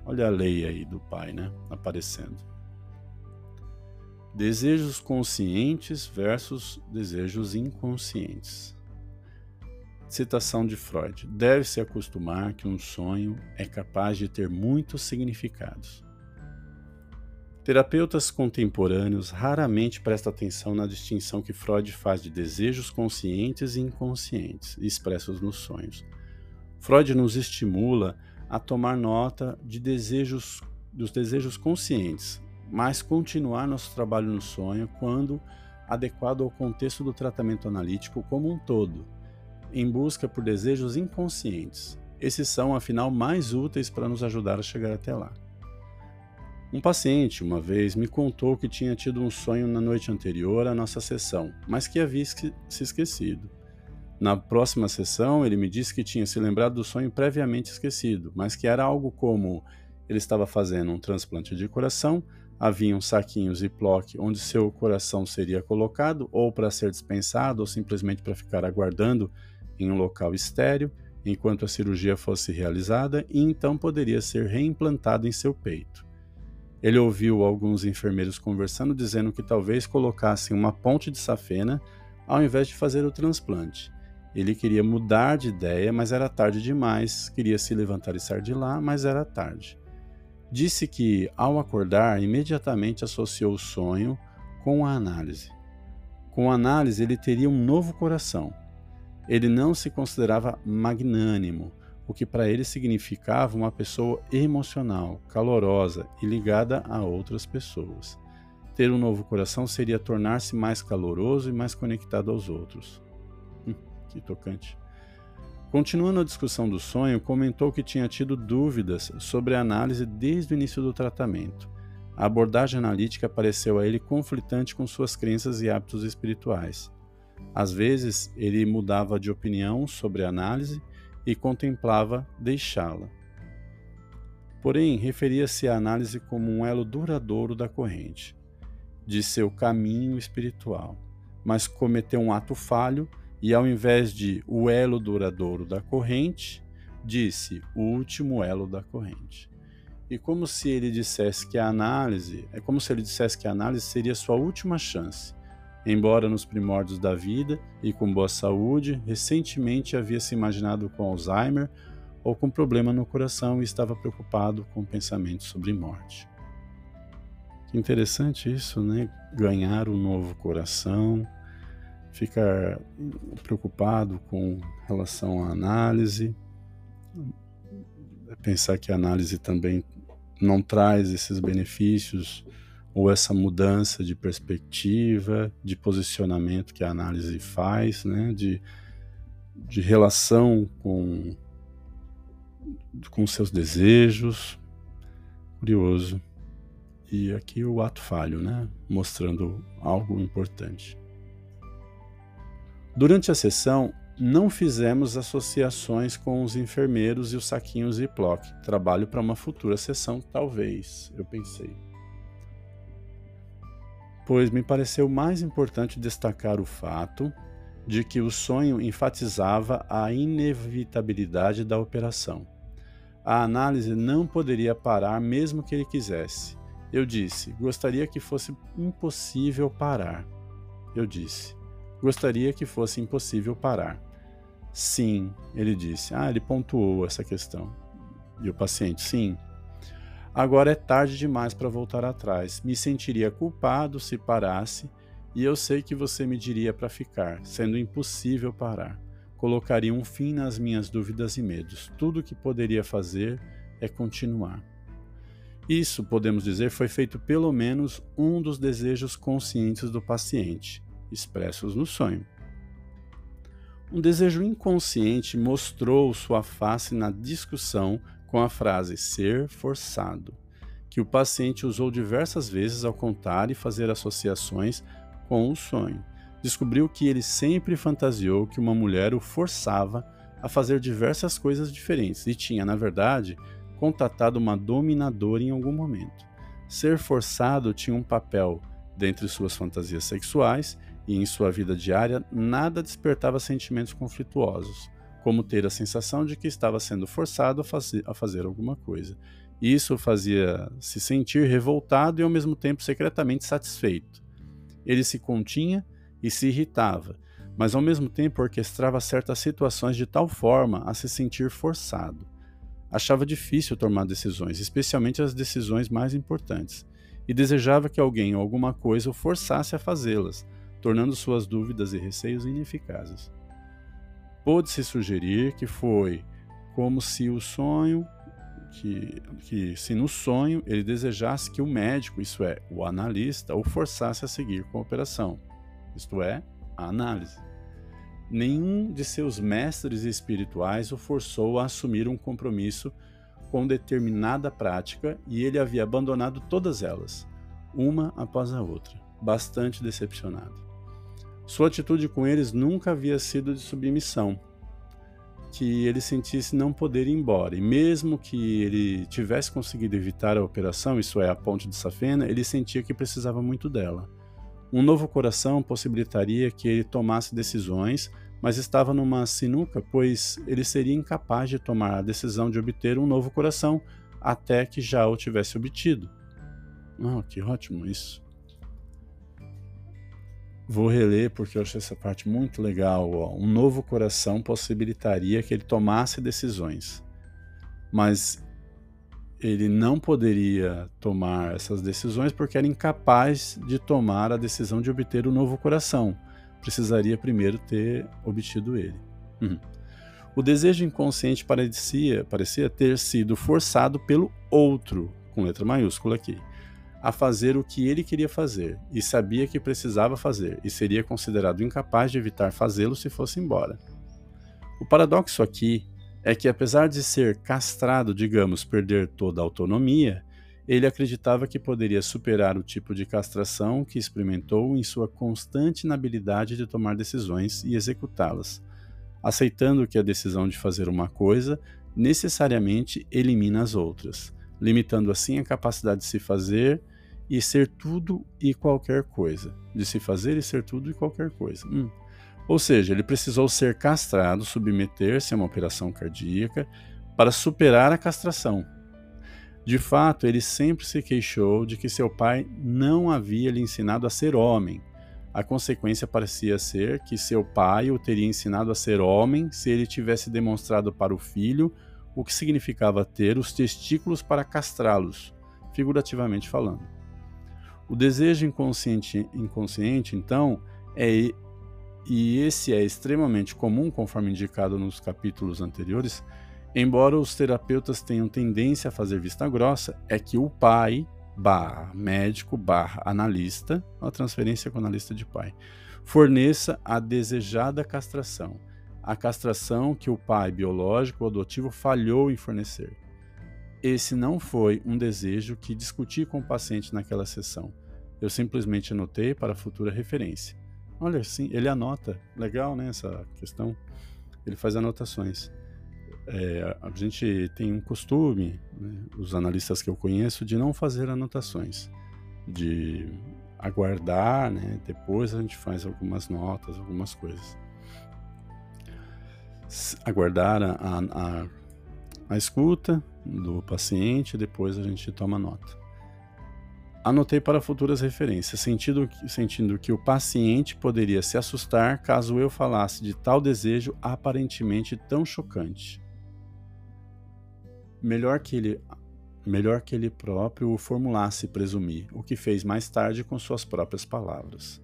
Olha a lei aí do pai, né? Aparecendo. Desejos conscientes versus desejos inconscientes. Citação de Freud: Deve-se acostumar que um sonho é capaz de ter muitos significados. Terapeutas contemporâneos raramente prestam atenção na distinção que Freud faz de desejos conscientes e inconscientes, expressos nos sonhos. Freud nos estimula a tomar nota de desejos, dos desejos conscientes, mas continuar nosso trabalho no sonho quando adequado ao contexto do tratamento analítico como um todo, em busca por desejos inconscientes. Esses são, afinal, mais úteis para nos ajudar a chegar até lá. Um paciente, uma vez, me contou que tinha tido um sonho na noite anterior à nossa sessão, mas que havia se esquecido. Na próxima sessão, ele me disse que tinha se lembrado do sonho previamente esquecido, mas que era algo como ele estava fazendo um transplante de coração, haviam saquinhos e ploque onde seu coração seria colocado, ou para ser dispensado, ou simplesmente para ficar aguardando em um local estéreo enquanto a cirurgia fosse realizada e então poderia ser reimplantado em seu peito. Ele ouviu alguns enfermeiros conversando dizendo que talvez colocassem uma ponte de safena ao invés de fazer o transplante. Ele queria mudar de ideia, mas era tarde demais, queria se levantar e sair de lá, mas era tarde. Disse que, ao acordar, imediatamente associou o sonho com a análise. Com a análise, ele teria um novo coração, ele não se considerava magnânimo, o que para ele significava uma pessoa emocional, calorosa e ligada a outras pessoas. Ter um novo coração seria tornar-se mais caloroso e mais conectado aos outros. Que tocante. Continuando a discussão do sonho, comentou que tinha tido dúvidas sobre a análise desde o início do tratamento. A abordagem analítica pareceu a ele conflitante com suas crenças e hábitos espirituais. Às vezes, ele mudava de opinião sobre a análise e contemplava deixá-la. Porém, referia-se à análise como um elo duradouro da corrente, de seu caminho espiritual, mas cometeu um ato falho e, ao invés de o elo duradouro da corrente, disse o último elo da corrente. E como se ele dissesse que a análise, é como se ele dissesse que a análise seria sua última chance. Embora nos primórdios da vida e com boa saúde, recentemente havia se imaginado com Alzheimer ou com problema no coração e estava preocupado com pensamentos sobre morte. Que interessante isso, né? Ganhar um novo coração, ficar preocupado com relação à análise, pensar que a análise também não traz esses benefícios ou essa mudança de perspectiva, de posicionamento que a análise faz, né? de, de relação com, com seus desejos. Curioso. E aqui o ato falho, né? mostrando algo importante. Durante a sessão, não fizemos associações com os enfermeiros e os saquinhos Ziploc. Trabalho para uma futura sessão, talvez, eu pensei. Pois me pareceu mais importante destacar o fato de que o sonho enfatizava a inevitabilidade da operação. A análise não poderia parar mesmo que ele quisesse. Eu disse: gostaria que fosse impossível parar. Eu disse: gostaria que fosse impossível parar. Sim, ele disse. Ah, ele pontuou essa questão. E o paciente, sim. Agora é tarde demais para voltar atrás. Me sentiria culpado se parasse, e eu sei que você me diria para ficar, sendo impossível parar. Colocaria um fim nas minhas dúvidas e medos. Tudo o que poderia fazer é continuar. Isso, podemos dizer, foi feito pelo menos um dos desejos conscientes do paciente, expressos no sonho. Um desejo inconsciente mostrou sua face na discussão com a frase ser forçado, que o paciente usou diversas vezes ao contar e fazer associações com o sonho. Descobriu que ele sempre fantasiou que uma mulher o forçava a fazer diversas coisas diferentes e tinha, na verdade, contatado uma dominadora em algum momento. Ser forçado tinha um papel dentre suas fantasias sexuais e em sua vida diária nada despertava sentimentos conflituosos, como ter a sensação de que estava sendo forçado a, fazer, a fazer alguma coisa. Isso fazia se sentir revoltado e ao mesmo tempo secretamente satisfeito. Ele se continha e se irritava, mas ao mesmo tempo orquestrava certas situações de tal forma a se sentir forçado. Achava difícil tomar decisões, especialmente as decisões mais importantes, e desejava que alguém ou alguma coisa o forçasse a fazê-las, tornando suas dúvidas e receios ineficazes. Pôde-se sugerir que foi como se o sonho, que, que se no sonho ele desejasse que o médico, isso é, o analista, o forçasse a seguir com a operação, isto é, a análise. Nenhum de seus mestres espirituais o forçou a assumir um compromisso com determinada prática e ele havia abandonado todas elas, uma após a outra, bastante decepcionado. Sua atitude com eles nunca havia sido de submissão, que ele sentisse não poder ir embora. E mesmo que ele tivesse conseguido evitar a operação, isso é, a ponte de Safena, ele sentia que precisava muito dela. Um novo coração possibilitaria que ele tomasse decisões, mas estava numa sinuca, pois ele seria incapaz de tomar a decisão de obter um novo coração até que já o tivesse obtido. Oh, que ótimo isso. Vou reler porque eu achei essa parte muito legal. Ó. Um novo coração possibilitaria que ele tomasse decisões, mas ele não poderia tomar essas decisões porque era incapaz de tomar a decisão de obter o um novo coração. Precisaria primeiro ter obtido ele. Uhum. O desejo inconsciente parecia, parecia ter sido forçado pelo outro, com letra maiúscula aqui a fazer o que ele queria fazer e sabia que precisava fazer e seria considerado incapaz de evitar fazê-lo se fosse embora. O paradoxo aqui é que, apesar de ser castrado, digamos, perder toda a autonomia, ele acreditava que poderia superar o tipo de castração que experimentou em sua constante inabilidade de tomar decisões e executá-las, aceitando que a decisão de fazer uma coisa necessariamente elimina as outras, limitando assim a capacidade de se fazer e ser tudo e qualquer coisa. De se fazer e ser tudo e qualquer coisa. Hum. Ou seja, ele precisou ser castrado, submeter-se a uma operação cardíaca para superar a castração. De fato, ele sempre se queixou de que seu pai não havia lhe ensinado a ser homem. A consequência parecia ser que seu pai o teria ensinado a ser homem se ele tivesse demonstrado para o filho o que significava ter os testículos para castrá-los, figurativamente falando. O desejo inconsciente, inconsciente então, é e esse é extremamente comum, conforme indicado nos capítulos anteriores, embora os terapeutas tenham tendência a fazer vista grossa, é que o pai barra médico barra analista, a transferência com analista de pai, forneça a desejada castração, a castração que o pai biológico ou adotivo falhou em fornecer. Esse não foi um desejo que discuti com o paciente naquela sessão. Eu simplesmente anotei para futura referência. Olha, sim, ele anota. Legal, né, essa questão. Ele faz anotações. É, a gente tem um costume, né, os analistas que eu conheço, de não fazer anotações, de aguardar, né, depois a gente faz algumas notas, algumas coisas. Aguardar a, a, a escuta do paciente, depois a gente toma nota. Anotei para futuras referências, sentindo, sentindo que o paciente poderia se assustar caso eu falasse de tal desejo aparentemente tão chocante. Melhor que ele, melhor que ele próprio o formulasse presumir, o que fez mais tarde com suas próprias palavras.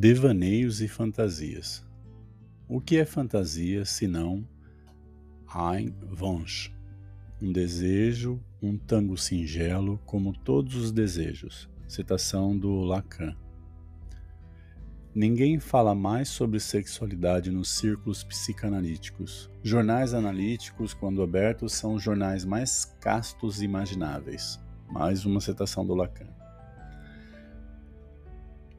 Devaneios e fantasias. O que é fantasia senão ein Wunsch, um desejo, um tango singelo como todos os desejos. Citação do Lacan. Ninguém fala mais sobre sexualidade nos círculos psicanalíticos. Jornais analíticos, quando abertos, são os jornais mais castos imagináveis. Mais uma citação do Lacan.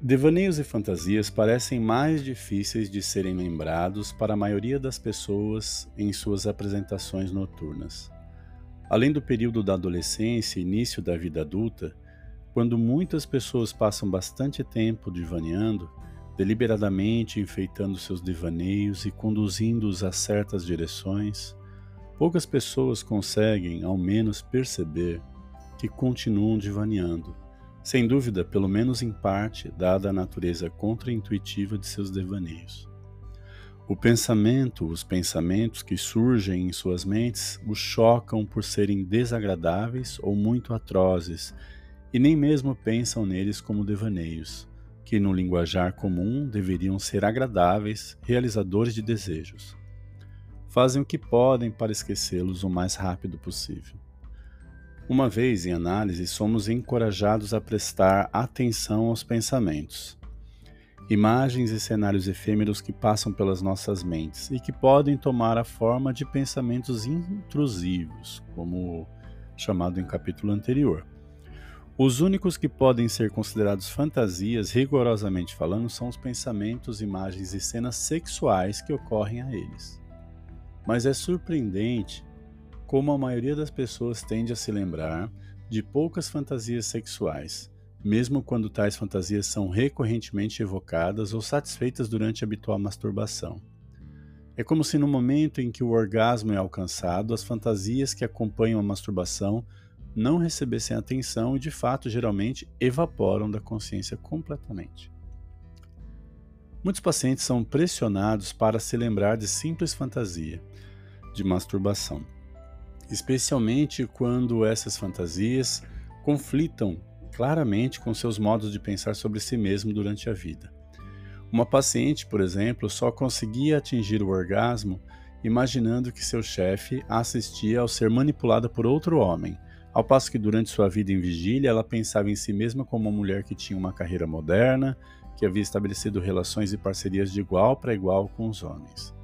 Devaneios e fantasias parecem mais difíceis de serem lembrados para a maioria das pessoas em suas apresentações noturnas. Além do período da adolescência e início da vida adulta, quando muitas pessoas passam bastante tempo divaneando, deliberadamente enfeitando seus devaneios e conduzindo-os a certas direções, poucas pessoas conseguem, ao menos, perceber que continuam divaneando sem dúvida, pelo menos em parte, dada a natureza contraintuitiva de seus devaneios. O pensamento, os pensamentos que surgem em suas mentes os chocam por serem desagradáveis ou muito atrozes, e nem mesmo pensam neles como devaneios, que no linguajar comum deveriam ser agradáveis, realizadores de desejos. Fazem o que podem para esquecê-los o mais rápido possível. Uma vez em análise, somos encorajados a prestar atenção aos pensamentos. Imagens e cenários efêmeros que passam pelas nossas mentes e que podem tomar a forma de pensamentos intrusivos, como chamado em capítulo anterior. Os únicos que podem ser considerados fantasias, rigorosamente falando, são os pensamentos, imagens e cenas sexuais que ocorrem a eles. Mas é surpreendente como a maioria das pessoas tende a se lembrar de poucas fantasias sexuais, mesmo quando tais fantasias são recorrentemente evocadas ou satisfeitas durante a habitual masturbação. É como se no momento em que o orgasmo é alcançado, as fantasias que acompanham a masturbação não recebessem atenção e, de fato, geralmente evaporam da consciência completamente. Muitos pacientes são pressionados para se lembrar de simples fantasia de masturbação especialmente quando essas fantasias conflitam claramente com seus modos de pensar sobre si mesmo durante a vida. Uma paciente, por exemplo, só conseguia atingir o orgasmo imaginando que seu chefe a assistia ao ser manipulada por outro homem, ao passo que durante sua vida em vigília ela pensava em si mesma como uma mulher que tinha uma carreira moderna, que havia estabelecido relações e parcerias de igual para igual com os homens.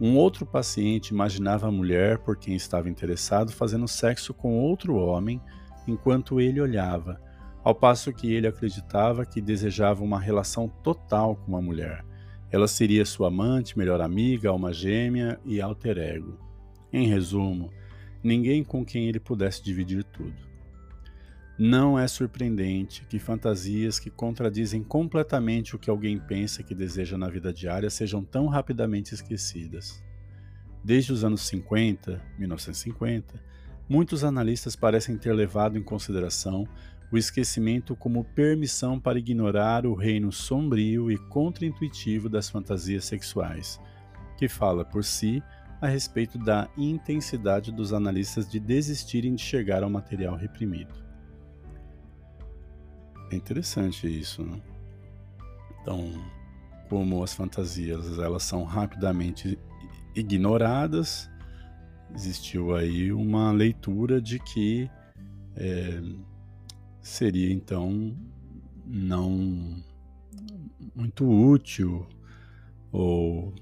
Um outro paciente imaginava a mulher por quem estava interessado fazendo sexo com outro homem enquanto ele olhava, ao passo que ele acreditava que desejava uma relação total com a mulher, Ela seria sua amante, melhor amiga, alma gêmea e alter ego. Em resumo, ninguém com quem ele pudesse dividir tudo. Não é surpreendente que fantasias que contradizem completamente o que alguém pensa que deseja na vida diária sejam tão rapidamente esquecidas. Desde os anos 50, 1950, muitos analistas parecem ter levado em consideração o esquecimento como permissão para ignorar o reino sombrio e contraintuitivo das fantasias sexuais, que fala por si a respeito da intensidade dos analistas de desistirem de chegar ao material reprimido. É interessante isso, né? Então, como as fantasias elas são rapidamente ignoradas, existiu aí uma leitura de que é, seria então não muito útil ou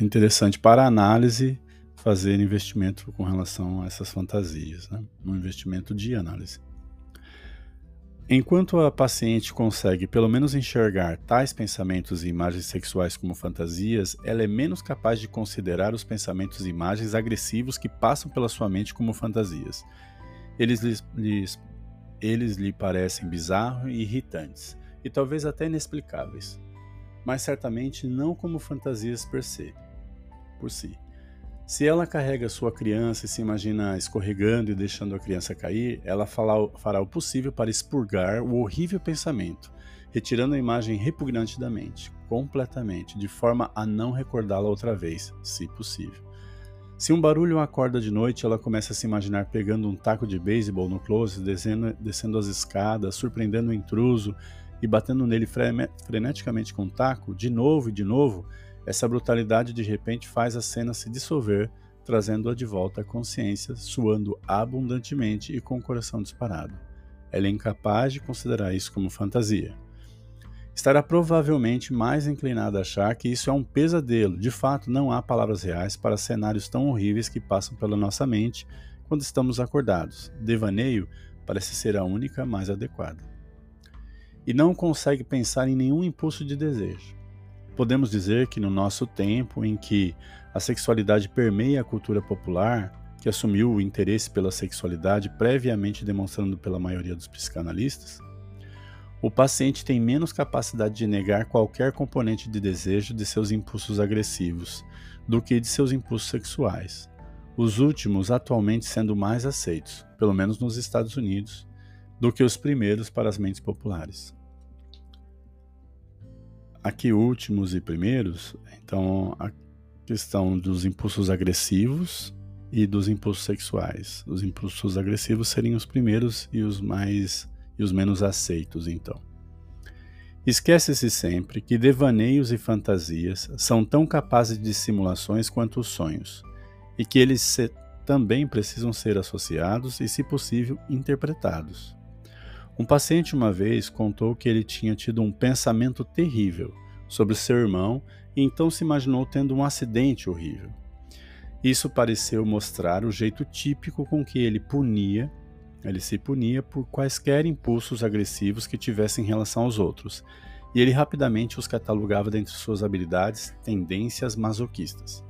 interessante para análise fazer investimento com relação a essas fantasias, né? um investimento de análise. Enquanto a paciente consegue pelo menos enxergar tais pensamentos e imagens sexuais como fantasias, ela é menos capaz de considerar os pensamentos e imagens agressivos que passam pela sua mente como fantasias. Eles, lhes, lhes, eles lhe parecem bizarros e irritantes, e talvez até inexplicáveis, mas certamente não como fantasias per se, por si. Se ela carrega sua criança e se imagina escorregando e deixando a criança cair, ela fará o possível para expurgar o horrível pensamento, retirando a imagem repugnante da mente, completamente, de forma a não recordá-la outra vez, se possível. Se um barulho acorda de noite, ela começa a se imaginar pegando um taco de beisebol no closet, descendo, descendo as escadas, surpreendendo o intruso e batendo nele freneticamente com um taco, de novo e de novo, essa brutalidade de repente faz a cena se dissolver, trazendo-a de volta à consciência, suando abundantemente e com o coração disparado. Ela é incapaz de considerar isso como fantasia. Estará provavelmente mais inclinada a achar que isso é um pesadelo. De fato, não há palavras reais para cenários tão horríveis que passam pela nossa mente quando estamos acordados. Devaneio parece ser a única mais adequada. E não consegue pensar em nenhum impulso de desejo. Podemos dizer que no nosso tempo em que a sexualidade permeia a cultura popular, que assumiu o interesse pela sexualidade previamente demonstrando pela maioria dos psicanalistas, o paciente tem menos capacidade de negar qualquer componente de desejo de seus impulsos agressivos do que de seus impulsos sexuais, os últimos atualmente sendo mais aceitos, pelo menos nos Estados Unidos, do que os primeiros para as mentes populares aqui últimos e primeiros, então a questão dos impulsos agressivos e dos impulsos sexuais. Os impulsos agressivos seriam os primeiros e os mais e os menos aceitos, então. Esquece-se sempre que devaneios e fantasias são tão capazes de simulações quanto os sonhos, e que eles se, também precisam ser associados e, se possível, interpretados. Um paciente uma vez contou que ele tinha tido um pensamento terrível sobre seu irmão e então se imaginou tendo um acidente horrível. Isso pareceu mostrar o jeito típico com que ele punia, ele se punia por quaisquer impulsos agressivos que tivesse em relação aos outros, e ele rapidamente os catalogava dentre suas habilidades, tendências masoquistas.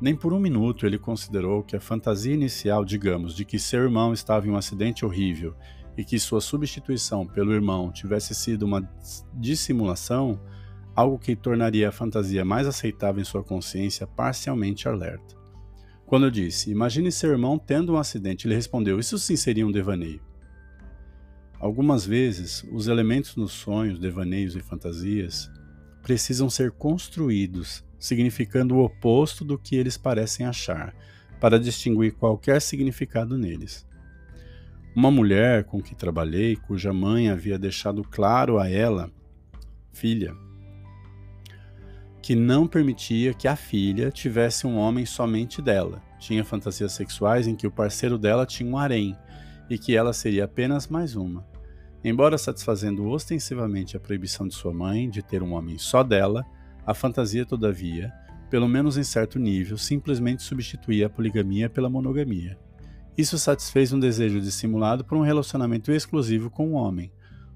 Nem por um minuto ele considerou que a fantasia inicial, digamos, de que seu irmão estava em um acidente horrível e que sua substituição pelo irmão tivesse sido uma dissimulação, algo que tornaria a fantasia mais aceitável em sua consciência parcialmente alerta. Quando eu disse, imagine seu irmão tendo um acidente, ele respondeu, isso sim seria um devaneio. Algumas vezes, os elementos nos sonhos, devaneios e fantasias precisam ser construídos, significando o oposto do que eles parecem achar, para distinguir qualquer significado neles. Uma mulher com que trabalhei, cuja mãe havia deixado claro a ela, filha, que não permitia que a filha tivesse um homem somente dela. Tinha fantasias sexuais em que o parceiro dela tinha um harém e que ela seria apenas mais uma. Embora satisfazendo ostensivamente a proibição de sua mãe de ter um homem só dela, a fantasia, todavia, pelo menos em certo nível, simplesmente substituía a poligamia pela monogamia. Isso satisfez um desejo dissimulado por um relacionamento exclusivo com um homem,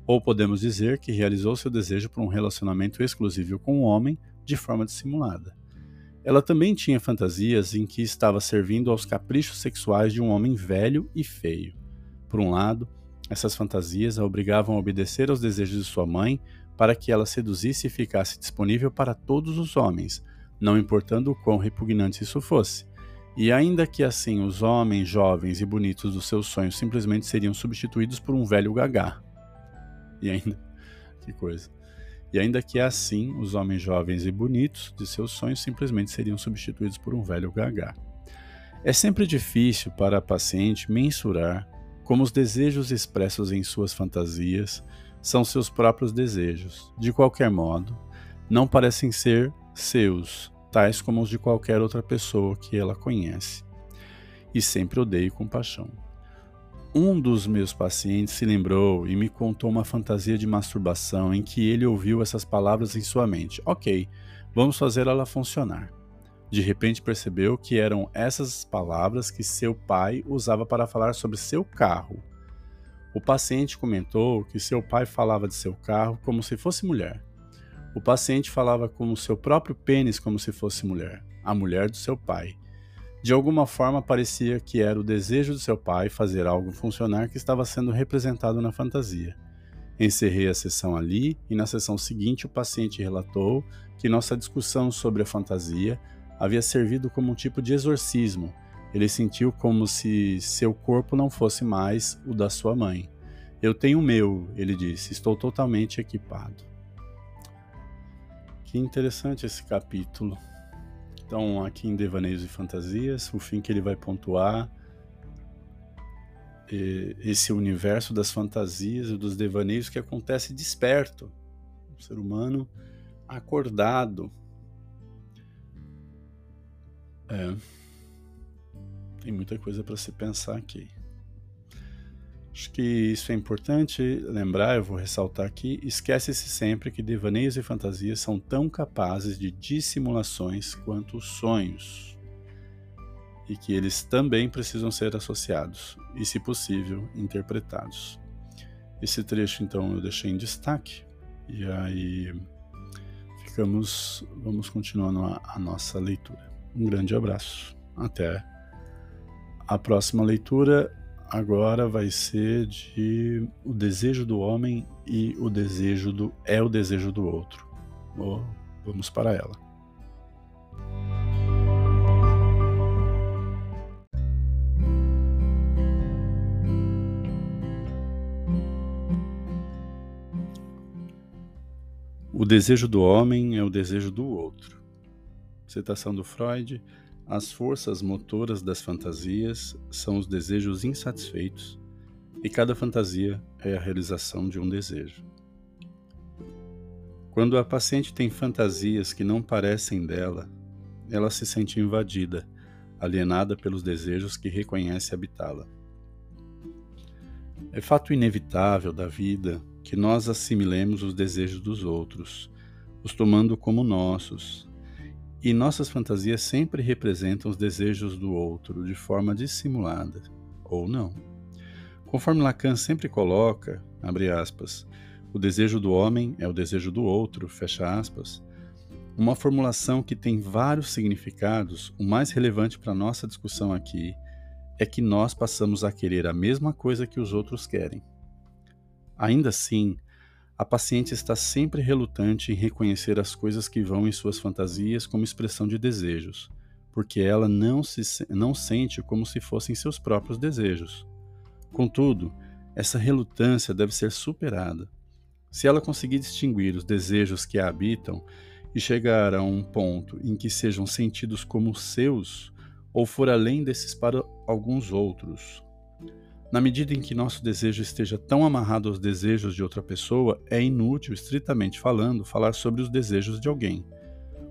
Ou podemos dizer que realizou seu desejo por um relacionamento exclusivo com um homem de forma dissimulada. Ela também tinha fantasias em que estava servindo aos caprichos sexuais de um homem velho e feio. Por um lado, essas fantasias a obrigavam a obedecer aos desejos de sua mãe para que ela seduzisse e ficasse disponível para todos os homens, não importando o quão repugnante isso fosse. E ainda que assim os homens jovens e bonitos dos seus sonhos simplesmente seriam substituídos por um velho gagá. E ainda. Que coisa. E ainda que assim os homens jovens e bonitos de seus sonhos simplesmente seriam substituídos por um velho gagá. É sempre difícil para a paciente mensurar como os desejos expressos em suas fantasias são seus próprios desejos. De qualquer modo, não parecem ser seus, tais como os de qualquer outra pessoa que ela conhece. E sempre odeio com paixão. Um dos meus pacientes se lembrou e me contou uma fantasia de masturbação em que ele ouviu essas palavras em sua mente. Ok, vamos fazer ela funcionar. De repente percebeu que eram essas palavras que seu pai usava para falar sobre seu carro. O paciente comentou que seu pai falava de seu carro como se fosse mulher. O paciente falava com o seu próprio pênis como se fosse mulher, a mulher do seu pai. De alguma forma parecia que era o desejo do seu pai fazer algo funcionar que estava sendo representado na fantasia. Encerrei a sessão ali e na sessão seguinte o paciente relatou que nossa discussão sobre a fantasia havia servido como um tipo de exorcismo ele sentiu como se seu corpo não fosse mais o da sua mãe. Eu tenho o meu, ele disse, estou totalmente equipado. Que interessante esse capítulo. Então, aqui em Devaneios e Fantasias, o fim que ele vai pontuar esse universo das fantasias e dos devaneios que acontece desperto. O ser humano acordado. É. Tem muita coisa para se pensar aqui. Acho que isso é importante lembrar, eu vou ressaltar aqui. Esquece-se sempre que devaneios e fantasias são tão capazes de dissimulações quanto os sonhos. E que eles também precisam ser associados e, se possível, interpretados. Esse trecho, então, eu deixei em destaque. E aí ficamos, vamos continuando a, a nossa leitura. Um grande abraço. Até a próxima leitura agora vai ser de o desejo do homem e o desejo do é o desejo do outro. Oh, vamos para ela. O desejo do homem é o desejo do outro. Citação do Freud as forças motoras das fantasias são os desejos insatisfeitos, e cada fantasia é a realização de um desejo. Quando a paciente tem fantasias que não parecem dela, ela se sente invadida, alienada pelos desejos que reconhece habitá-la. É fato inevitável da vida que nós assimilemos os desejos dos outros, os tomando como nossos, e nossas fantasias sempre representam os desejos do outro de forma dissimulada, ou não. Conforme Lacan sempre coloca, abre aspas, o desejo do homem é o desejo do outro, fecha aspas, uma formulação que tem vários significados, o mais relevante para nossa discussão aqui é que nós passamos a querer a mesma coisa que os outros querem. Ainda assim, a paciente está sempre relutante em reconhecer as coisas que vão em suas fantasias como expressão de desejos, porque ela não, se, não sente como se fossem seus próprios desejos. Contudo, essa relutância deve ser superada. Se ela conseguir distinguir os desejos que a habitam e chegar a um ponto em que sejam sentidos como seus, ou for além desses para alguns outros, na medida em que nosso desejo esteja tão amarrado aos desejos de outra pessoa, é inútil, estritamente falando, falar sobre os desejos de alguém.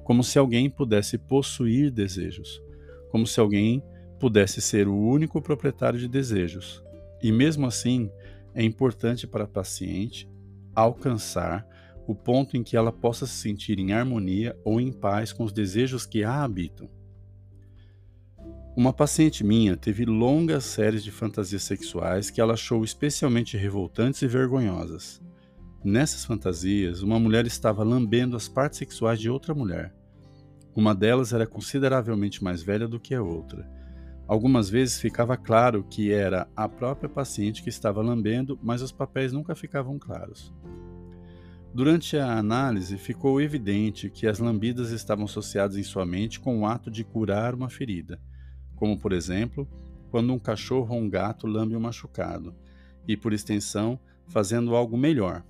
Como se alguém pudesse possuir desejos. Como se alguém pudesse ser o único proprietário de desejos. E mesmo assim, é importante para a paciente alcançar o ponto em que ela possa se sentir em harmonia ou em paz com os desejos que a habitam. Uma paciente minha teve longas séries de fantasias sexuais que ela achou especialmente revoltantes e vergonhosas. Nessas fantasias, uma mulher estava lambendo as partes sexuais de outra mulher. Uma delas era consideravelmente mais velha do que a outra. Algumas vezes ficava claro que era a própria paciente que estava lambendo, mas os papéis nunca ficavam claros. Durante a análise, ficou evidente que as lambidas estavam associadas em sua mente com o ato de curar uma ferida, como, por exemplo, quando um cachorro ou um gato lambe um machucado, e, por extensão, fazendo algo melhor,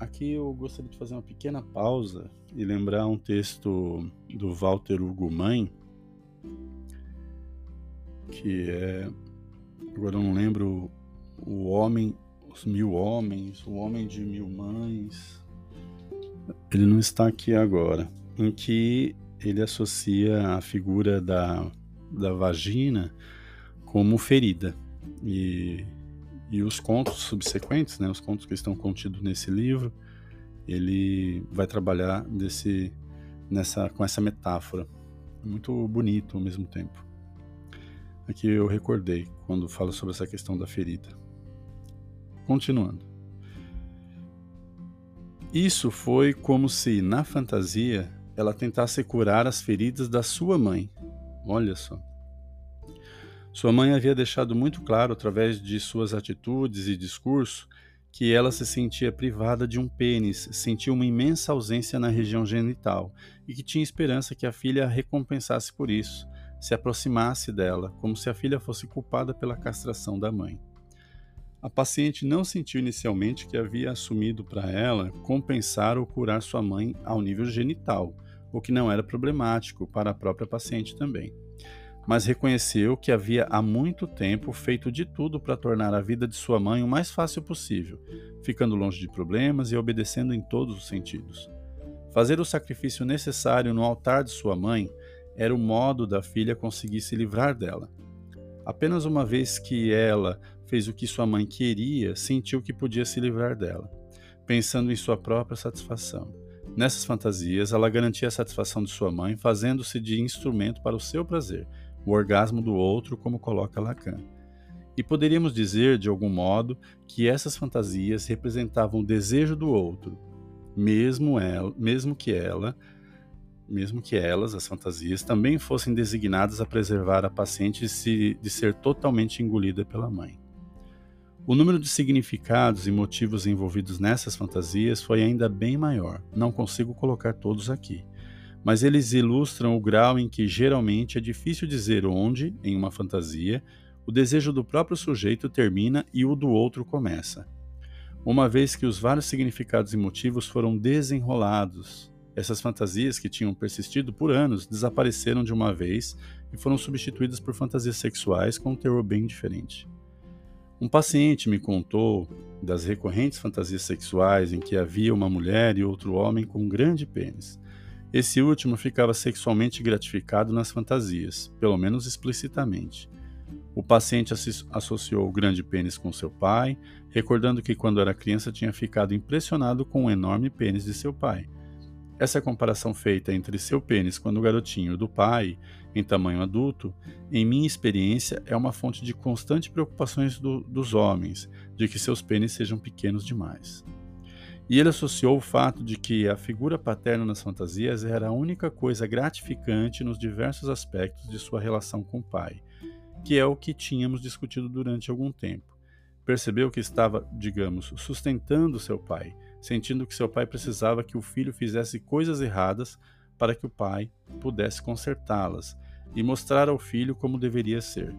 Aqui eu gostaria de fazer uma pequena pausa e lembrar um texto do Walter Hugo Mãe, que é. Agora eu não lembro o homem, os mil homens, o homem de mil mães. Ele não está aqui agora, em que ele associa a figura da, da vagina como ferida. E e os contos subsequentes, né, os contos que estão contidos nesse livro, ele vai trabalhar desse, nessa, com essa metáfora. Muito bonito ao mesmo tempo. Aqui eu recordei quando falo sobre essa questão da ferida. Continuando. Isso foi como se, na fantasia, ela tentasse curar as feridas da sua mãe. Olha só. Sua mãe havia deixado muito claro, através de suas atitudes e discurso, que ela se sentia privada de um pênis, sentia uma imensa ausência na região genital e que tinha esperança que a filha a recompensasse por isso, se aproximasse dela, como se a filha fosse culpada pela castração da mãe. A paciente não sentiu inicialmente que havia assumido para ela compensar ou curar sua mãe ao nível genital, o que não era problemático para a própria paciente também mas reconheceu que havia há muito tempo feito de tudo para tornar a vida de sua mãe o mais fácil possível, ficando longe de problemas e obedecendo em todos os sentidos. Fazer o sacrifício necessário no altar de sua mãe era o modo da filha conseguir se livrar dela. Apenas uma vez que ela fez o que sua mãe queria, sentiu que podia se livrar dela, pensando em sua própria satisfação. Nessas fantasias, ela garantia a satisfação de sua mãe, fazendo-se de instrumento para o seu prazer, o orgasmo do outro, como coloca Lacan. E poderíamos dizer, de algum modo, que essas fantasias representavam o desejo do outro, mesmo, ela, mesmo que ela, mesmo que elas, as fantasias, também fossem designadas a preservar a paciente de, se, de ser totalmente engolida pela mãe. O número de significados e motivos envolvidos nessas fantasias foi ainda bem maior, não consigo colocar todos aqui mas eles ilustram o grau em que geralmente é difícil dizer onde, em uma fantasia, o desejo do próprio sujeito termina e o do outro começa. Uma vez que os vários significados e motivos foram desenrolados, essas fantasias que tinham persistido por anos desapareceram de uma vez e foram substituídas por fantasias sexuais com um teor bem diferente. Um paciente me contou das recorrentes fantasias sexuais em que havia uma mulher e outro homem com um grande pênis. Esse último ficava sexualmente gratificado nas fantasias, pelo menos explicitamente. O paciente associou o grande pênis com seu pai, recordando que quando era criança tinha ficado impressionado com o enorme pênis de seu pai. Essa comparação feita entre seu pênis quando garotinho do pai, em tamanho adulto, em minha experiência é uma fonte de constante preocupações do, dos homens, de que seus pênis sejam pequenos demais. E ele associou o fato de que a figura paterna nas fantasias era a única coisa gratificante nos diversos aspectos de sua relação com o pai, que é o que tínhamos discutido durante algum tempo. Percebeu que estava, digamos, sustentando seu pai, sentindo que seu pai precisava que o filho fizesse coisas erradas para que o pai pudesse consertá-las e mostrar ao filho como deveria ser.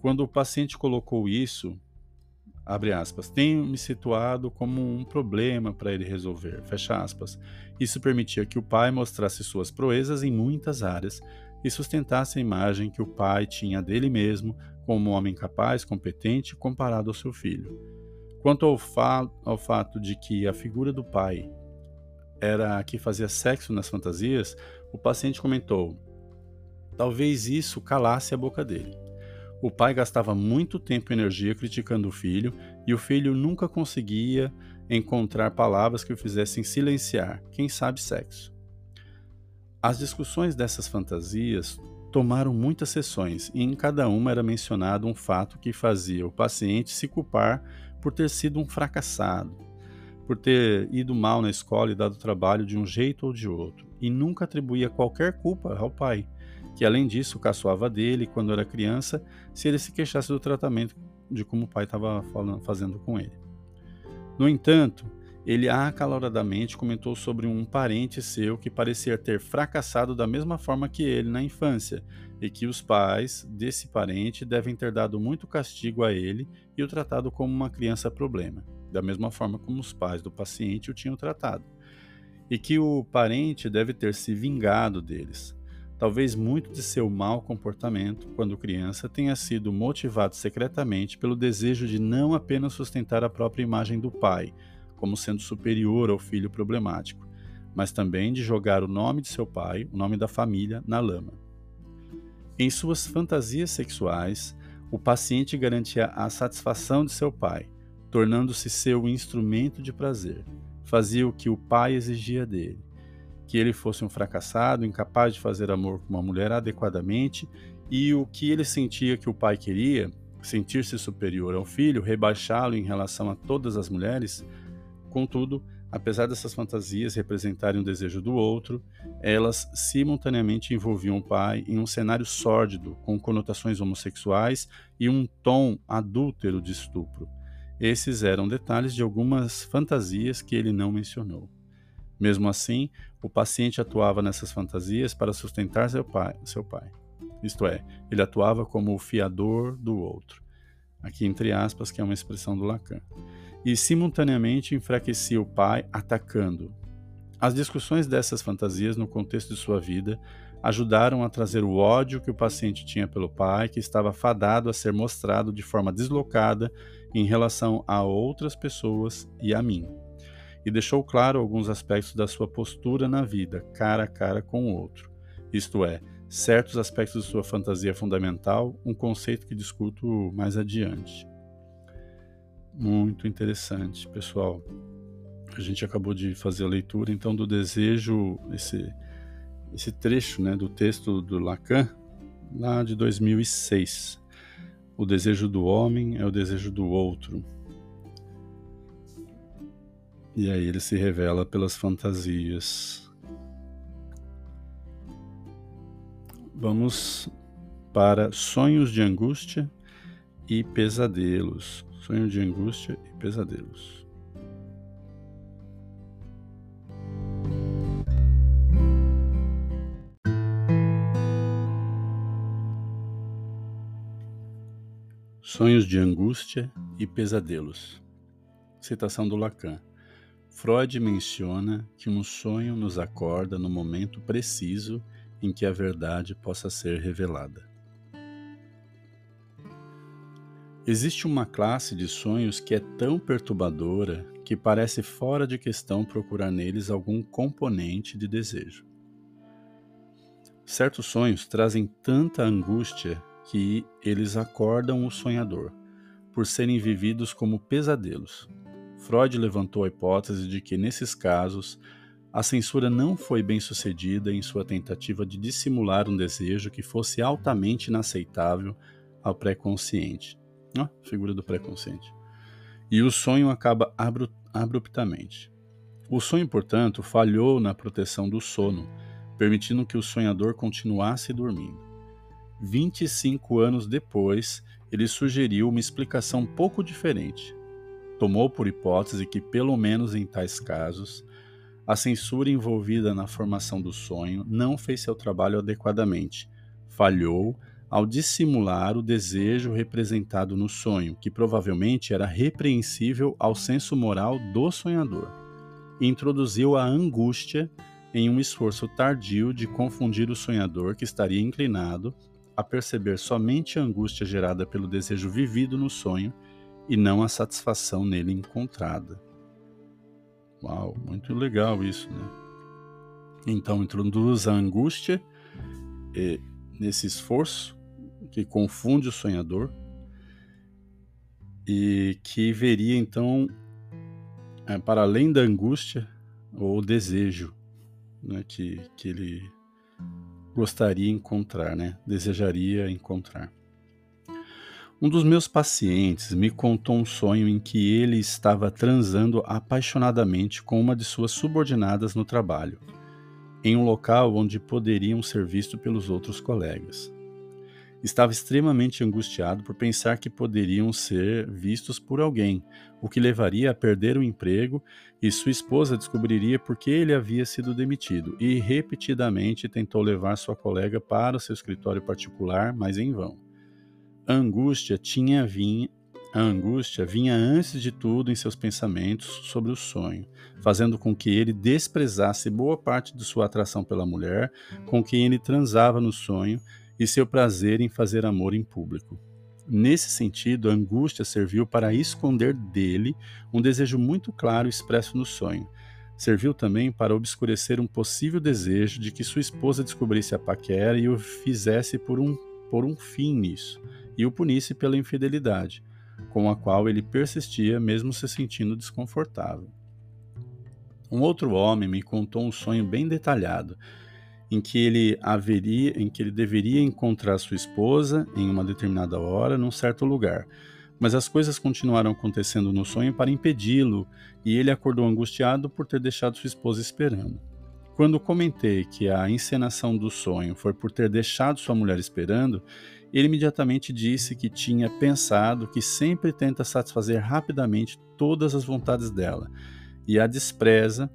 Quando o paciente colocou isso, abre aspas, tenho me situado como um problema para ele resolver, fecha aspas. Isso permitia que o pai mostrasse suas proezas em muitas áreas e sustentasse a imagem que o pai tinha dele mesmo como um homem capaz, competente, comparado ao seu filho. Quanto ao, fa ao fato de que a figura do pai era a que fazia sexo nas fantasias, o paciente comentou: talvez isso calasse a boca dele. O pai gastava muito tempo e energia criticando o filho, e o filho nunca conseguia encontrar palavras que o fizessem silenciar, quem sabe sexo. As discussões dessas fantasias tomaram muitas sessões e em cada uma era mencionado um fato que fazia o paciente se culpar por ter sido um fracassado. por ter ido mal na escola e dado trabalho de um jeito ou de outro, e nunca atribuía qualquer culpa ao pai, que além disso caçoava dele quando era criança se ele se queixasse do tratamento de como o pai estava fazendo com ele. No entanto, ele acaloradamente comentou sobre um parente seu que parecia ter fracassado da mesma forma que ele na infância, e que os pais desse parente devem ter dado muito castigo a ele e o tratado como uma criança problema, da mesma forma como os pais do paciente o tinham tratado, e que o parente deve ter se vingado deles. Talvez muito de seu mau comportamento, quando criança, tenha sido motivado secretamente pelo desejo de não apenas sustentar a própria imagem do pai, como sendo superior ao filho problemático, mas também de jogar o nome de seu pai, o nome da família, na lama. Em suas fantasias sexuais, o paciente garantia a satisfação de seu pai, tornando-se seu instrumento de prazer. Fazia o que o pai exigia dele. Que ele fosse um fracassado, incapaz de fazer amor com uma mulher adequadamente, e o que ele sentia que o pai queria, sentir-se superior ao filho, rebaixá-lo em relação a todas as mulheres, Contudo, apesar dessas fantasias representarem o desejo do outro, elas simultaneamente envolviam o pai em um cenário sórdido, com conotações homossexuais e um tom adúltero de estupro. Esses eram detalhes de algumas fantasias que ele não mencionou. Mesmo assim, o paciente atuava nessas fantasias para sustentar seu pai, seu pai. Isto é, ele atuava como o fiador do outro. Aqui entre aspas, que é uma expressão do Lacan e simultaneamente enfraquecia o pai, atacando. As discussões dessas fantasias no contexto de sua vida ajudaram a trazer o ódio que o paciente tinha pelo pai, que estava fadado a ser mostrado de forma deslocada em relação a outras pessoas e a mim. E deixou claro alguns aspectos da sua postura na vida, cara a cara com o outro. Isto é, certos aspectos de sua fantasia fundamental, um conceito que discuto mais adiante muito interessante, pessoal. A gente acabou de fazer a leitura então do desejo, esse esse trecho, né, do texto do Lacan, lá de 2006. O desejo do homem é o desejo do outro. E aí ele se revela pelas fantasias. Vamos para sonhos de angústia e pesadelos sonho de angústia e pesadelos. Sonhos de angústia e pesadelos. Citação do Lacan. Freud menciona que um sonho nos acorda no momento preciso em que a verdade possa ser revelada. Existe uma classe de sonhos que é tão perturbadora que parece fora de questão procurar neles algum componente de desejo. Certos sonhos trazem tanta angústia que eles acordam o sonhador, por serem vividos como pesadelos. Freud levantou a hipótese de que, nesses casos, a censura não foi bem sucedida em sua tentativa de dissimular um desejo que fosse altamente inaceitável ao pré-consciente Ó, figura do pré-consciente. E o sonho acaba abruptamente. O sonho, portanto, falhou na proteção do sono, permitindo que o sonhador continuasse dormindo. 25 anos depois, ele sugeriu uma explicação pouco diferente. Tomou por hipótese que, pelo menos em tais casos, a censura envolvida na formação do sonho não fez seu trabalho adequadamente, falhou ao dissimular o desejo representado no sonho, que provavelmente era repreensível ao senso moral do sonhador, introduziu a angústia em um esforço tardio de confundir o sonhador que estaria inclinado a perceber somente a angústia gerada pelo desejo vivido no sonho e não a satisfação nele encontrada. Uau, muito legal isso, né? Então introduz a angústia e, nesse esforço que confunde o sonhador e que veria então, é, para além da angústia, o desejo né, que, que ele gostaria encontrar, né, desejaria encontrar. Um dos meus pacientes me contou um sonho em que ele estava transando apaixonadamente com uma de suas subordinadas no trabalho, em um local onde poderiam ser vistos pelos outros colegas. Estava extremamente angustiado por pensar que poderiam ser vistos por alguém, o que levaria a perder o emprego, e sua esposa descobriria por que ele havia sido demitido, e repetidamente tentou levar sua colega para o seu escritório particular, mas em vão. A angústia tinha vinha, a angústia vinha antes de tudo em seus pensamentos sobre o sonho, fazendo com que ele desprezasse boa parte de sua atração pela mulher com quem ele transava no sonho e seu prazer em fazer amor em público. Nesse sentido, a angústia serviu para esconder dele um desejo muito claro expresso no sonho. Serviu também para obscurecer um possível desejo de que sua esposa descobrisse a paquera e o fizesse por um, por um fim nisso e o punisse pela infidelidade, com a qual ele persistia mesmo se sentindo desconfortável. Um outro homem me contou um sonho bem detalhado, em que ele haveria, em que ele deveria encontrar sua esposa em uma determinada hora num certo lugar. Mas as coisas continuaram acontecendo no sonho para impedi-lo, e ele acordou angustiado por ter deixado sua esposa esperando. Quando comentei que a encenação do sonho foi por ter deixado sua mulher esperando, ele imediatamente disse que tinha pensado que sempre tenta satisfazer rapidamente todas as vontades dela e a despreza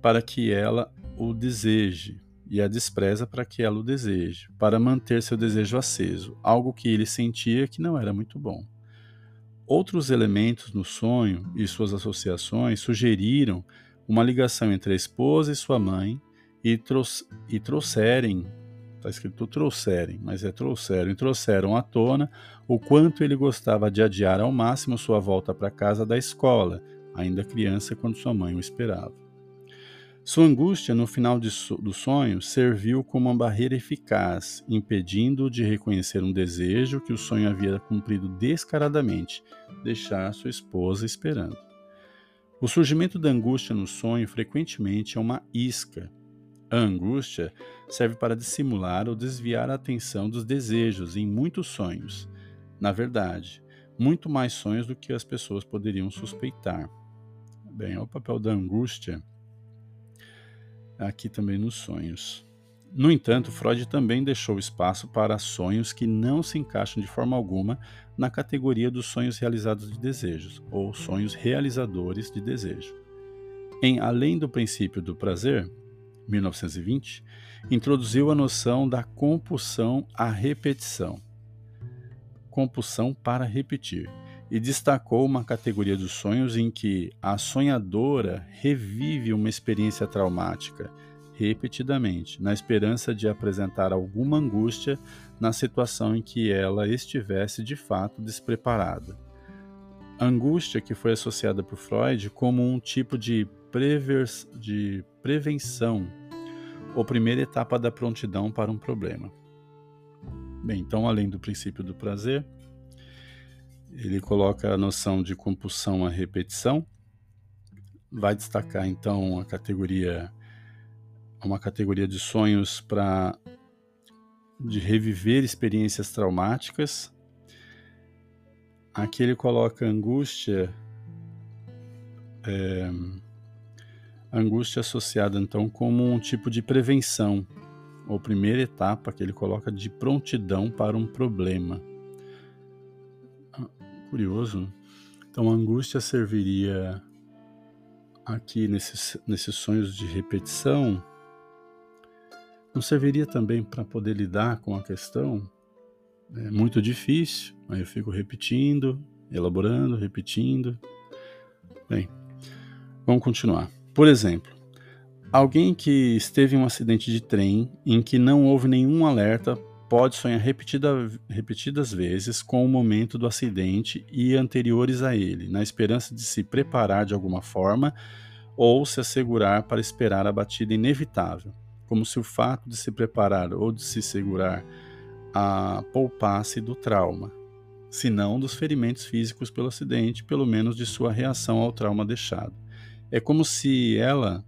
para que ela o deseje, e a despreza para que ela o deseje, para manter seu desejo aceso, algo que ele sentia que não era muito bom. Outros elementos no sonho e suas associações sugeriram uma ligação entre a esposa e sua mãe e, e trouxerem Está escrito trouxerem, mas é trouxeram. E trouxeram à tona o quanto ele gostava de adiar ao máximo sua volta para casa da escola, ainda criança quando sua mãe o esperava. Sua angústia no final do sonho serviu como uma barreira eficaz, impedindo-o de reconhecer um desejo que o sonho havia cumprido descaradamente, deixar sua esposa esperando. O surgimento da angústia no sonho frequentemente é uma isca, a angústia serve para dissimular ou desviar a atenção dos desejos em muitos sonhos. Na verdade, muito mais sonhos do que as pessoas poderiam suspeitar. Bem, é o papel da angústia aqui também nos sonhos. No entanto, Freud também deixou espaço para sonhos que não se encaixam de forma alguma na categoria dos sonhos realizados de desejos, ou sonhos realizadores de desejo. Em Além do Princípio do Prazer, 1920, introduziu a noção da compulsão à repetição, compulsão para repetir, e destacou uma categoria dos sonhos em que a sonhadora revive uma experiência traumática repetidamente, na esperança de apresentar alguma angústia na situação em que ela estivesse de fato despreparada. Angústia que foi associada por Freud como um tipo de, prevers, de prevenção ou primeira etapa da prontidão para um problema. Bem, então, além do princípio do prazer, ele coloca a noção de compulsão à repetição, vai destacar então a categoria uma categoria de sonhos para de reviver experiências traumáticas. Aqui ele coloca angústia é, angústia associada então como um tipo de prevenção, ou primeira etapa que ele coloca de prontidão para um problema. Ah, curioso. Então a angústia serviria aqui nesses, nesses sonhos de repetição, não serviria também para poder lidar com a questão? É muito difícil, aí eu fico repetindo, elaborando, repetindo. Bem, vamos continuar. Por exemplo, alguém que esteve em um acidente de trem em que não houve nenhum alerta pode sonhar repetida, repetidas vezes com o momento do acidente e anteriores a ele, na esperança de se preparar de alguma forma ou se assegurar para esperar a batida inevitável, como se o fato de se preparar ou de se segurar a poupasse do trauma, se não dos ferimentos físicos pelo acidente, pelo menos de sua reação ao trauma deixado. É como se ela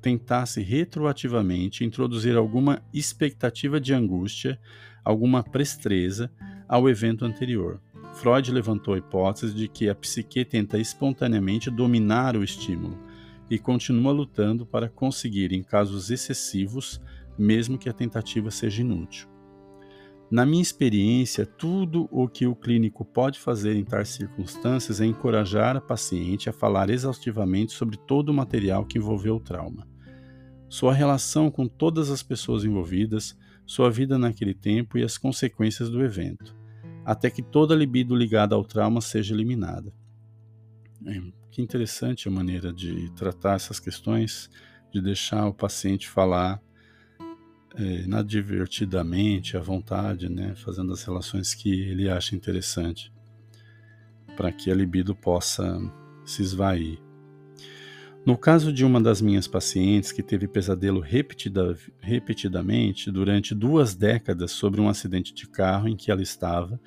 tentasse retroativamente introduzir alguma expectativa de angústia, alguma prestreza ao evento anterior, Freud levantou a hipótese de que a psique tenta espontaneamente dominar o estímulo e continua lutando para conseguir, em casos excessivos, mesmo que a tentativa seja inútil. Na minha experiência, tudo o que o clínico pode fazer em tais circunstâncias é encorajar a paciente a falar exaustivamente sobre todo o material que envolveu o trauma. Sua relação com todas as pessoas envolvidas, sua vida naquele tempo e as consequências do evento, até que toda libido ligada ao trauma seja eliminada. É, que interessante a maneira de tratar essas questões, de deixar o paciente falar é, inadvertidamente, à vontade, né, fazendo as relações que ele acha interessante, para que a libido possa se esvair. No caso de uma das minhas pacientes que teve pesadelo repetida, repetidamente durante duas décadas sobre um acidente de carro em que ela estava,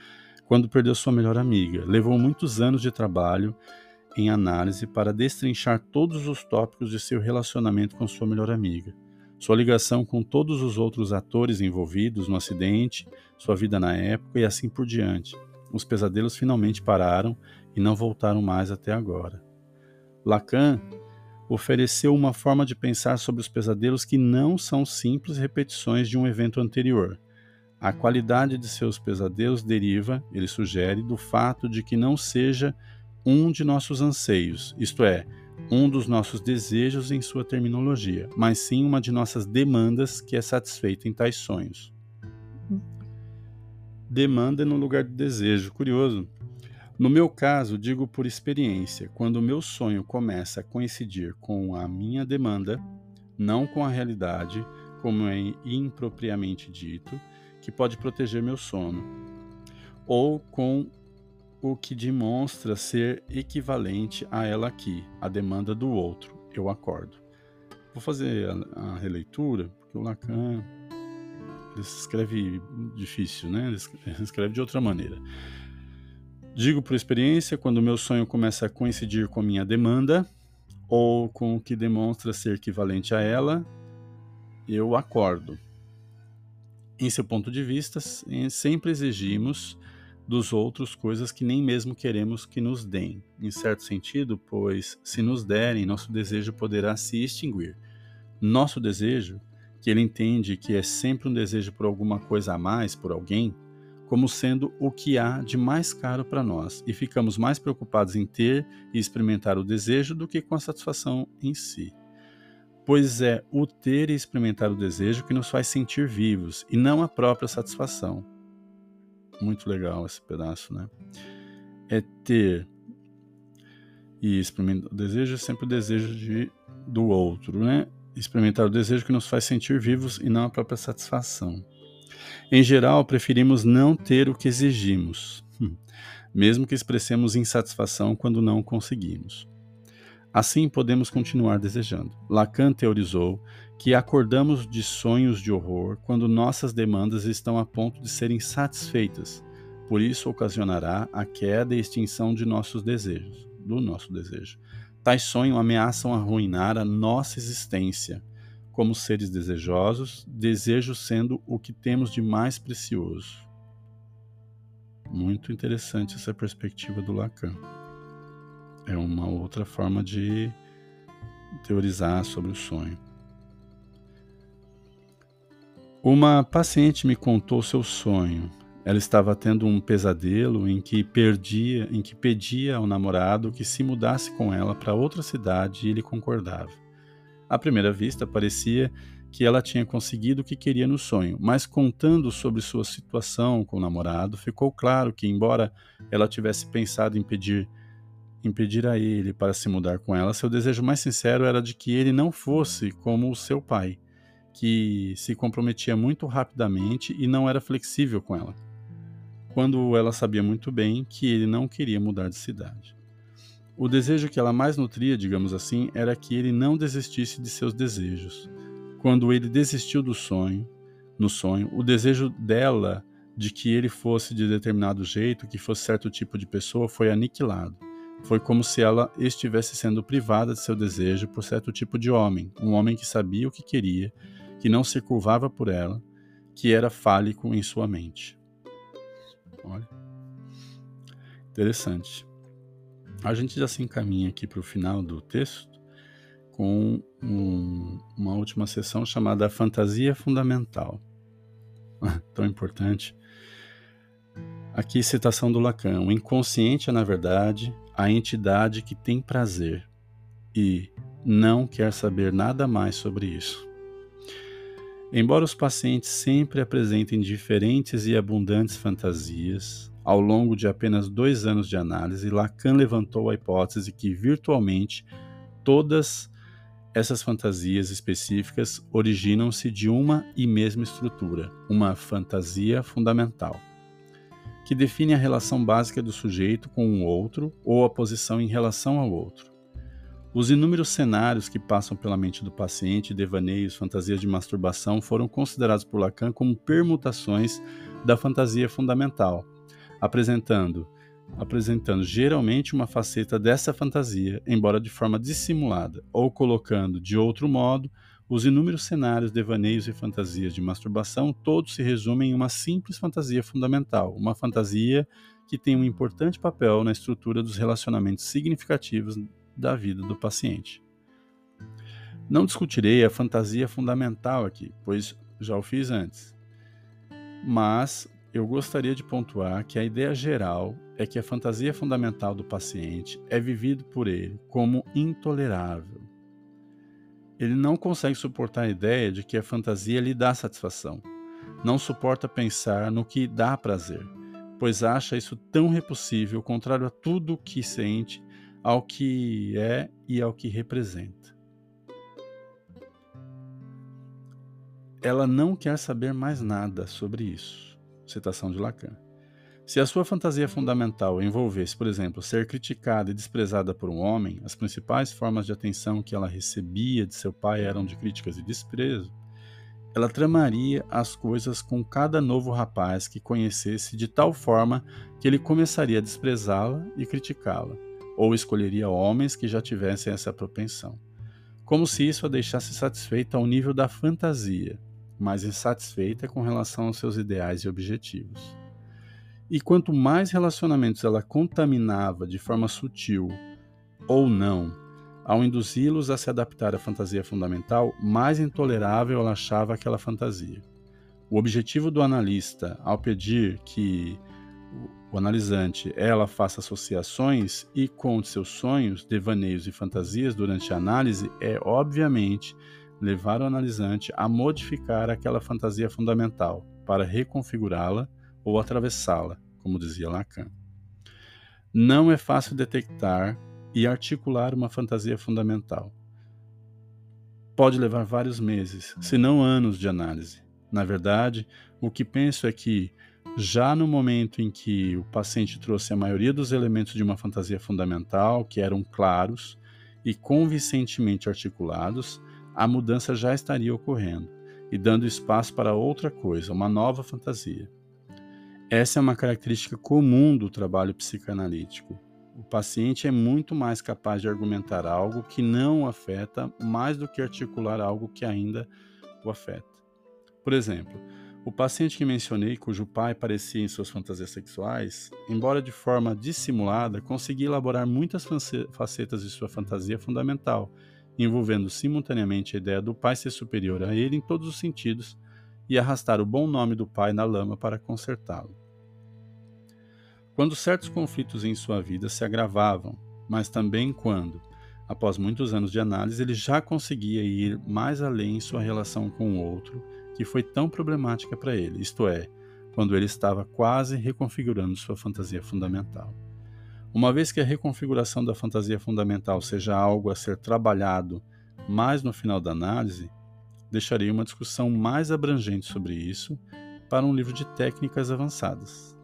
quando perdeu sua melhor amiga, levou muitos anos de trabalho em análise para destrinchar todos os tópicos de seu relacionamento com sua melhor amiga sua ligação com todos os outros atores envolvidos no acidente, sua vida na época e assim por diante. Os pesadelos finalmente pararam e não voltaram mais até agora. Lacan ofereceu uma forma de pensar sobre os pesadelos que não são simples repetições de um evento anterior. A qualidade de seus pesadelos deriva, ele sugere, do fato de que não seja um de nossos anseios, isto é, um dos nossos desejos em sua terminologia, mas sim uma de nossas demandas que é satisfeita em tais sonhos. Demanda no lugar do desejo, curioso. No meu caso, digo por experiência, quando o meu sonho começa a coincidir com a minha demanda, não com a realidade, como é impropriamente dito, que pode proteger meu sono, ou com o que demonstra ser equivalente a ela aqui, a demanda do outro, eu acordo. Vou fazer a, a releitura, porque o Lacan ele escreve difícil, né? Ele escreve de outra maneira. Digo por experiência, quando o meu sonho começa a coincidir com a minha demanda, ou com o que demonstra ser equivalente a ela, eu acordo. Em seu ponto de vista, sempre exigimos dos outros coisas que nem mesmo queremos que nos deem, em certo sentido, pois se nos derem, nosso desejo poderá se extinguir. Nosso desejo, que ele entende que é sempre um desejo por alguma coisa a mais, por alguém, como sendo o que há de mais caro para nós, e ficamos mais preocupados em ter e experimentar o desejo do que com a satisfação em si. Pois é o ter e experimentar o desejo que nos faz sentir vivos, e não a própria satisfação muito legal esse pedaço, né? É ter e experimentar o desejo é sempre o desejo de, do outro, né? Experimentar o desejo que nos faz sentir vivos e não a própria satisfação. Em geral, preferimos não ter o que exigimos, mesmo que expressemos insatisfação quando não conseguimos. Assim podemos continuar desejando. Lacan teorizou que acordamos de sonhos de horror quando nossas demandas estão a ponto de serem satisfeitas. Por isso ocasionará a queda e extinção de nossos desejos, do nosso desejo. Tais sonhos ameaçam arruinar a nossa existência como seres desejosos, desejo sendo o que temos de mais precioso. Muito interessante essa perspectiva do Lacan. É uma outra forma de teorizar sobre o sonho. Uma paciente me contou seu sonho. Ela estava tendo um pesadelo em que perdia, em que pedia ao namorado que se mudasse com ela para outra cidade e ele concordava. À primeira vista, parecia que ela tinha conseguido o que queria no sonho, mas contando sobre sua situação com o namorado, ficou claro que, embora ela tivesse pensado em pedir, em pedir a ele para se mudar com ela, seu desejo mais sincero era de que ele não fosse como o seu pai que se comprometia muito rapidamente e não era flexível com ela, quando ela sabia muito bem que ele não queria mudar de cidade. O desejo que ela mais nutria, digamos assim, era que ele não desistisse de seus desejos. Quando ele desistiu do sonho, no sonho, o desejo dela de que ele fosse de determinado jeito, que fosse certo tipo de pessoa, foi aniquilado. Foi como se ela estivesse sendo privada de seu desejo por certo tipo de homem, um homem que sabia o que queria que não se curvava por ela, que era fálico em sua mente. Olha. Interessante. A gente já se encaminha aqui para o final do texto com um, uma última sessão chamada Fantasia Fundamental. Tão importante. Aqui, citação do Lacan: O inconsciente é, na verdade, a entidade que tem prazer e não quer saber nada mais sobre isso. Embora os pacientes sempre apresentem diferentes e abundantes fantasias, ao longo de apenas dois anos de análise, Lacan levantou a hipótese que, virtualmente, todas essas fantasias específicas originam-se de uma e mesma estrutura, uma fantasia fundamental, que define a relação básica do sujeito com o outro ou a posição em relação ao outro. Os inúmeros cenários que passam pela mente do paciente, devaneios, fantasias de masturbação, foram considerados por Lacan como permutações da fantasia fundamental, apresentando, apresentando geralmente uma faceta dessa fantasia, embora de forma dissimulada, ou colocando de outro modo, os inúmeros cenários, devaneios e fantasias de masturbação todos se resumem em uma simples fantasia fundamental, uma fantasia que tem um importante papel na estrutura dos relacionamentos significativos da vida do paciente. Não discutirei a fantasia fundamental aqui, pois já o fiz antes. Mas eu gostaria de pontuar que a ideia geral é que a fantasia fundamental do paciente é vivido por ele como intolerável. Ele não consegue suportar a ideia de que a fantasia lhe dá satisfação. Não suporta pensar no que dá prazer, pois acha isso tão repulsível, contrário a tudo o que sente ao que é e ao que representa. Ela não quer saber mais nada sobre isso. Citação de Lacan. Se a sua fantasia fundamental envolvesse, por exemplo, ser criticada e desprezada por um homem, as principais formas de atenção que ela recebia de seu pai eram de críticas e desprezo, ela tramaria as coisas com cada novo rapaz que conhecesse de tal forma que ele começaria a desprezá-la e criticá-la ou escolheria homens que já tivessem essa propensão. Como se isso a deixasse satisfeita ao nível da fantasia, mas insatisfeita com relação aos seus ideais e objetivos. E quanto mais relacionamentos ela contaminava de forma sutil ou não, ao induzi-los a se adaptar à fantasia fundamental, mais intolerável ela achava aquela fantasia. O objetivo do analista, ao pedir que o analisante ela faça associações e conte seus sonhos, devaneios e fantasias durante a análise é, obviamente, levar o analisante a modificar aquela fantasia fundamental para reconfigurá-la ou atravessá-la, como dizia Lacan. Não é fácil detectar e articular uma fantasia fundamental. Pode levar vários meses, se não anos de análise. Na verdade, o que penso é que já no momento em que o paciente trouxe a maioria dos elementos de uma fantasia fundamental, que eram claros e convincentemente articulados, a mudança já estaria ocorrendo e dando espaço para outra coisa, uma nova fantasia. Essa é uma característica comum do trabalho psicanalítico. O paciente é muito mais capaz de argumentar algo que não o afeta mais do que articular algo que ainda o afeta. Por exemplo, o paciente que mencionei, cujo pai parecia em suas fantasias sexuais, embora de forma dissimulada, conseguia elaborar muitas facetas de sua fantasia fundamental, envolvendo simultaneamente a ideia do pai ser superior a ele em todos os sentidos e arrastar o bom nome do pai na lama para consertá-lo. Quando certos conflitos em sua vida se agravavam, mas também quando, após muitos anos de análise, ele já conseguia ir mais além em sua relação com o outro que foi tão problemática para ele, isto é, quando ele estava quase reconfigurando sua fantasia fundamental. Uma vez que a reconfiguração da fantasia fundamental seja algo a ser trabalhado mais no final da análise, deixarei uma discussão mais abrangente sobre isso para um livro de técnicas avançadas.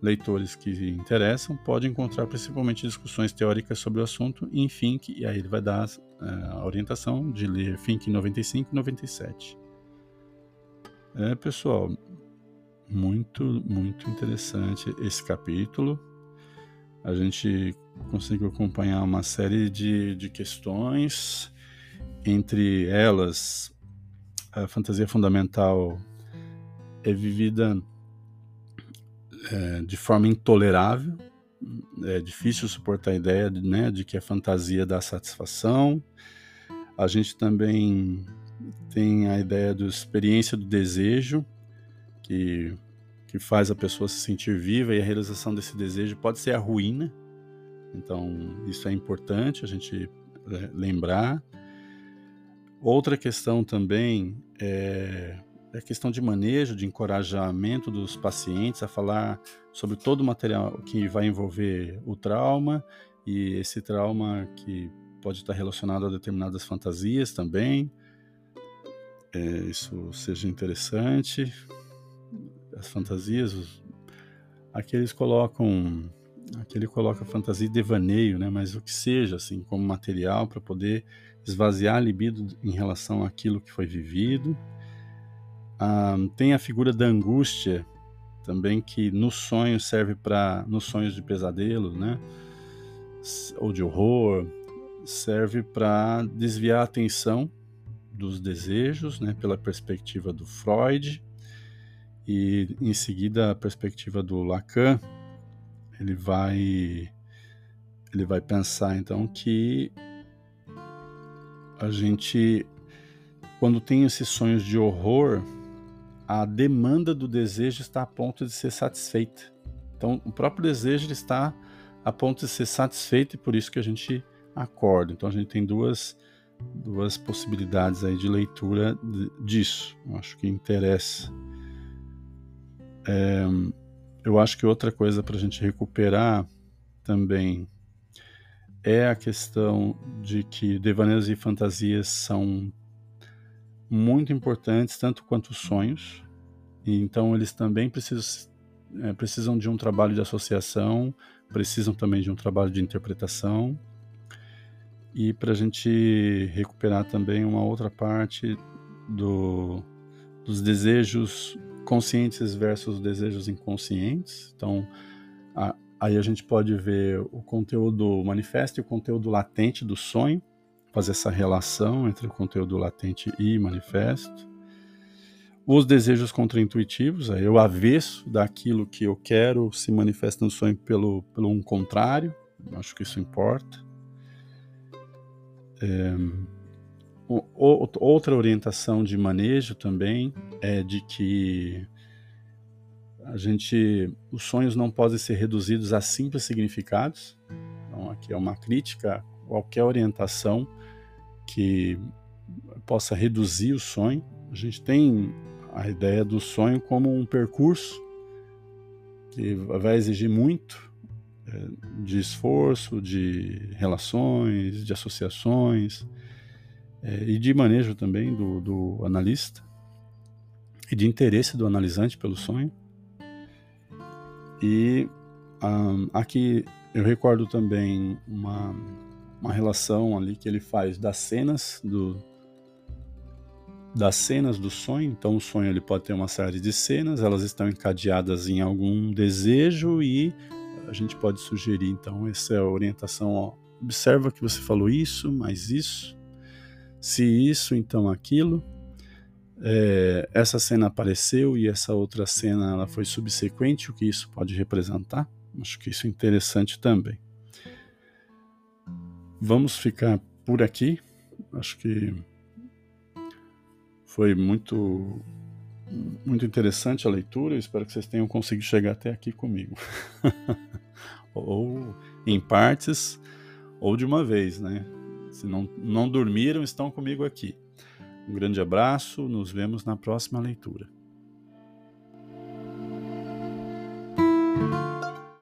Leitores que interessam podem encontrar principalmente discussões teóricas sobre o assunto em Fink, e aí ele vai dar uh, a orientação de ler Fink 95 e 97. É, pessoal, muito, muito interessante esse capítulo. A gente conseguiu acompanhar uma série de, de questões, entre elas, a fantasia fundamental é vivida é, de forma intolerável, é difícil suportar a ideia de, né, de que a fantasia dá satisfação. A gente também tem a ideia da experiência do desejo, que, que faz a pessoa se sentir viva, e a realização desse desejo pode ser a ruína. Então, isso é importante a gente é, lembrar. Outra questão também é é questão de manejo, de encorajamento dos pacientes a falar sobre todo o material que vai envolver o trauma e esse trauma que pode estar relacionado a determinadas fantasias também. É, isso seja interessante. As fantasias, os, colocam, aqui ele coloca fantasia e devaneio, né? Mas o que seja, assim, como material para poder esvaziar a libido em relação àquilo que foi vivido ah, tem a figura da angústia também que no sonho serve para nos sonhos de pesadelo, né? Ou de horror, serve para desviar a atenção dos desejos, né? Pela perspectiva do Freud e em seguida a perspectiva do Lacan, ele vai ele vai pensar então que a gente quando tem esses sonhos de horror a demanda do desejo está a ponto de ser satisfeita. Então, o próprio desejo está a ponto de ser satisfeito e por isso que a gente acorda. Então, a gente tem duas, duas possibilidades aí de leitura disso. Acho que interessa. É, eu acho que outra coisa para a gente recuperar também é a questão de que devaneios e fantasias são muito importantes, tanto quanto os sonhos. Então eles também precisam, é, precisam de um trabalho de associação, precisam também de um trabalho de interpretação. E para a gente recuperar também uma outra parte do, dos desejos conscientes versus desejos inconscientes. Então, a, aí a gente pode ver o conteúdo manifesto e o conteúdo latente do sonho fazer essa relação entre o conteúdo latente e manifesto. Os desejos contraintuitivos, aí o avesso daquilo que eu quero se manifesta no sonho pelo, pelo um contrário, acho que isso importa. É, o, outra orientação de manejo também é de que a gente, os sonhos não podem ser reduzidos a simples significados. Então, aqui é uma crítica a qualquer orientação que possa reduzir o sonho. A gente tem a ideia do sonho como um percurso que vai exigir muito de esforço, de relações, de associações é, e de manejo também do, do analista e de interesse do analisante pelo sonho. E um, aqui eu recordo também uma uma relação ali que ele faz das cenas do das cenas do sonho. Então o sonho ele pode ter uma série de cenas, elas estão encadeadas em algum desejo e a gente pode sugerir então essa orientação, ó, observa que você falou isso, mais isso. Se isso, então aquilo. É, essa cena apareceu e essa outra cena ela foi subsequente, o que isso pode representar? Acho que isso é interessante também. Vamos ficar por aqui. Acho que foi muito muito interessante a leitura. espero que vocês tenham conseguido chegar até aqui comigo. ou em partes, ou de uma vez, né? Se não, não dormiram, estão comigo aqui. Um grande abraço, nos vemos na próxima leitura.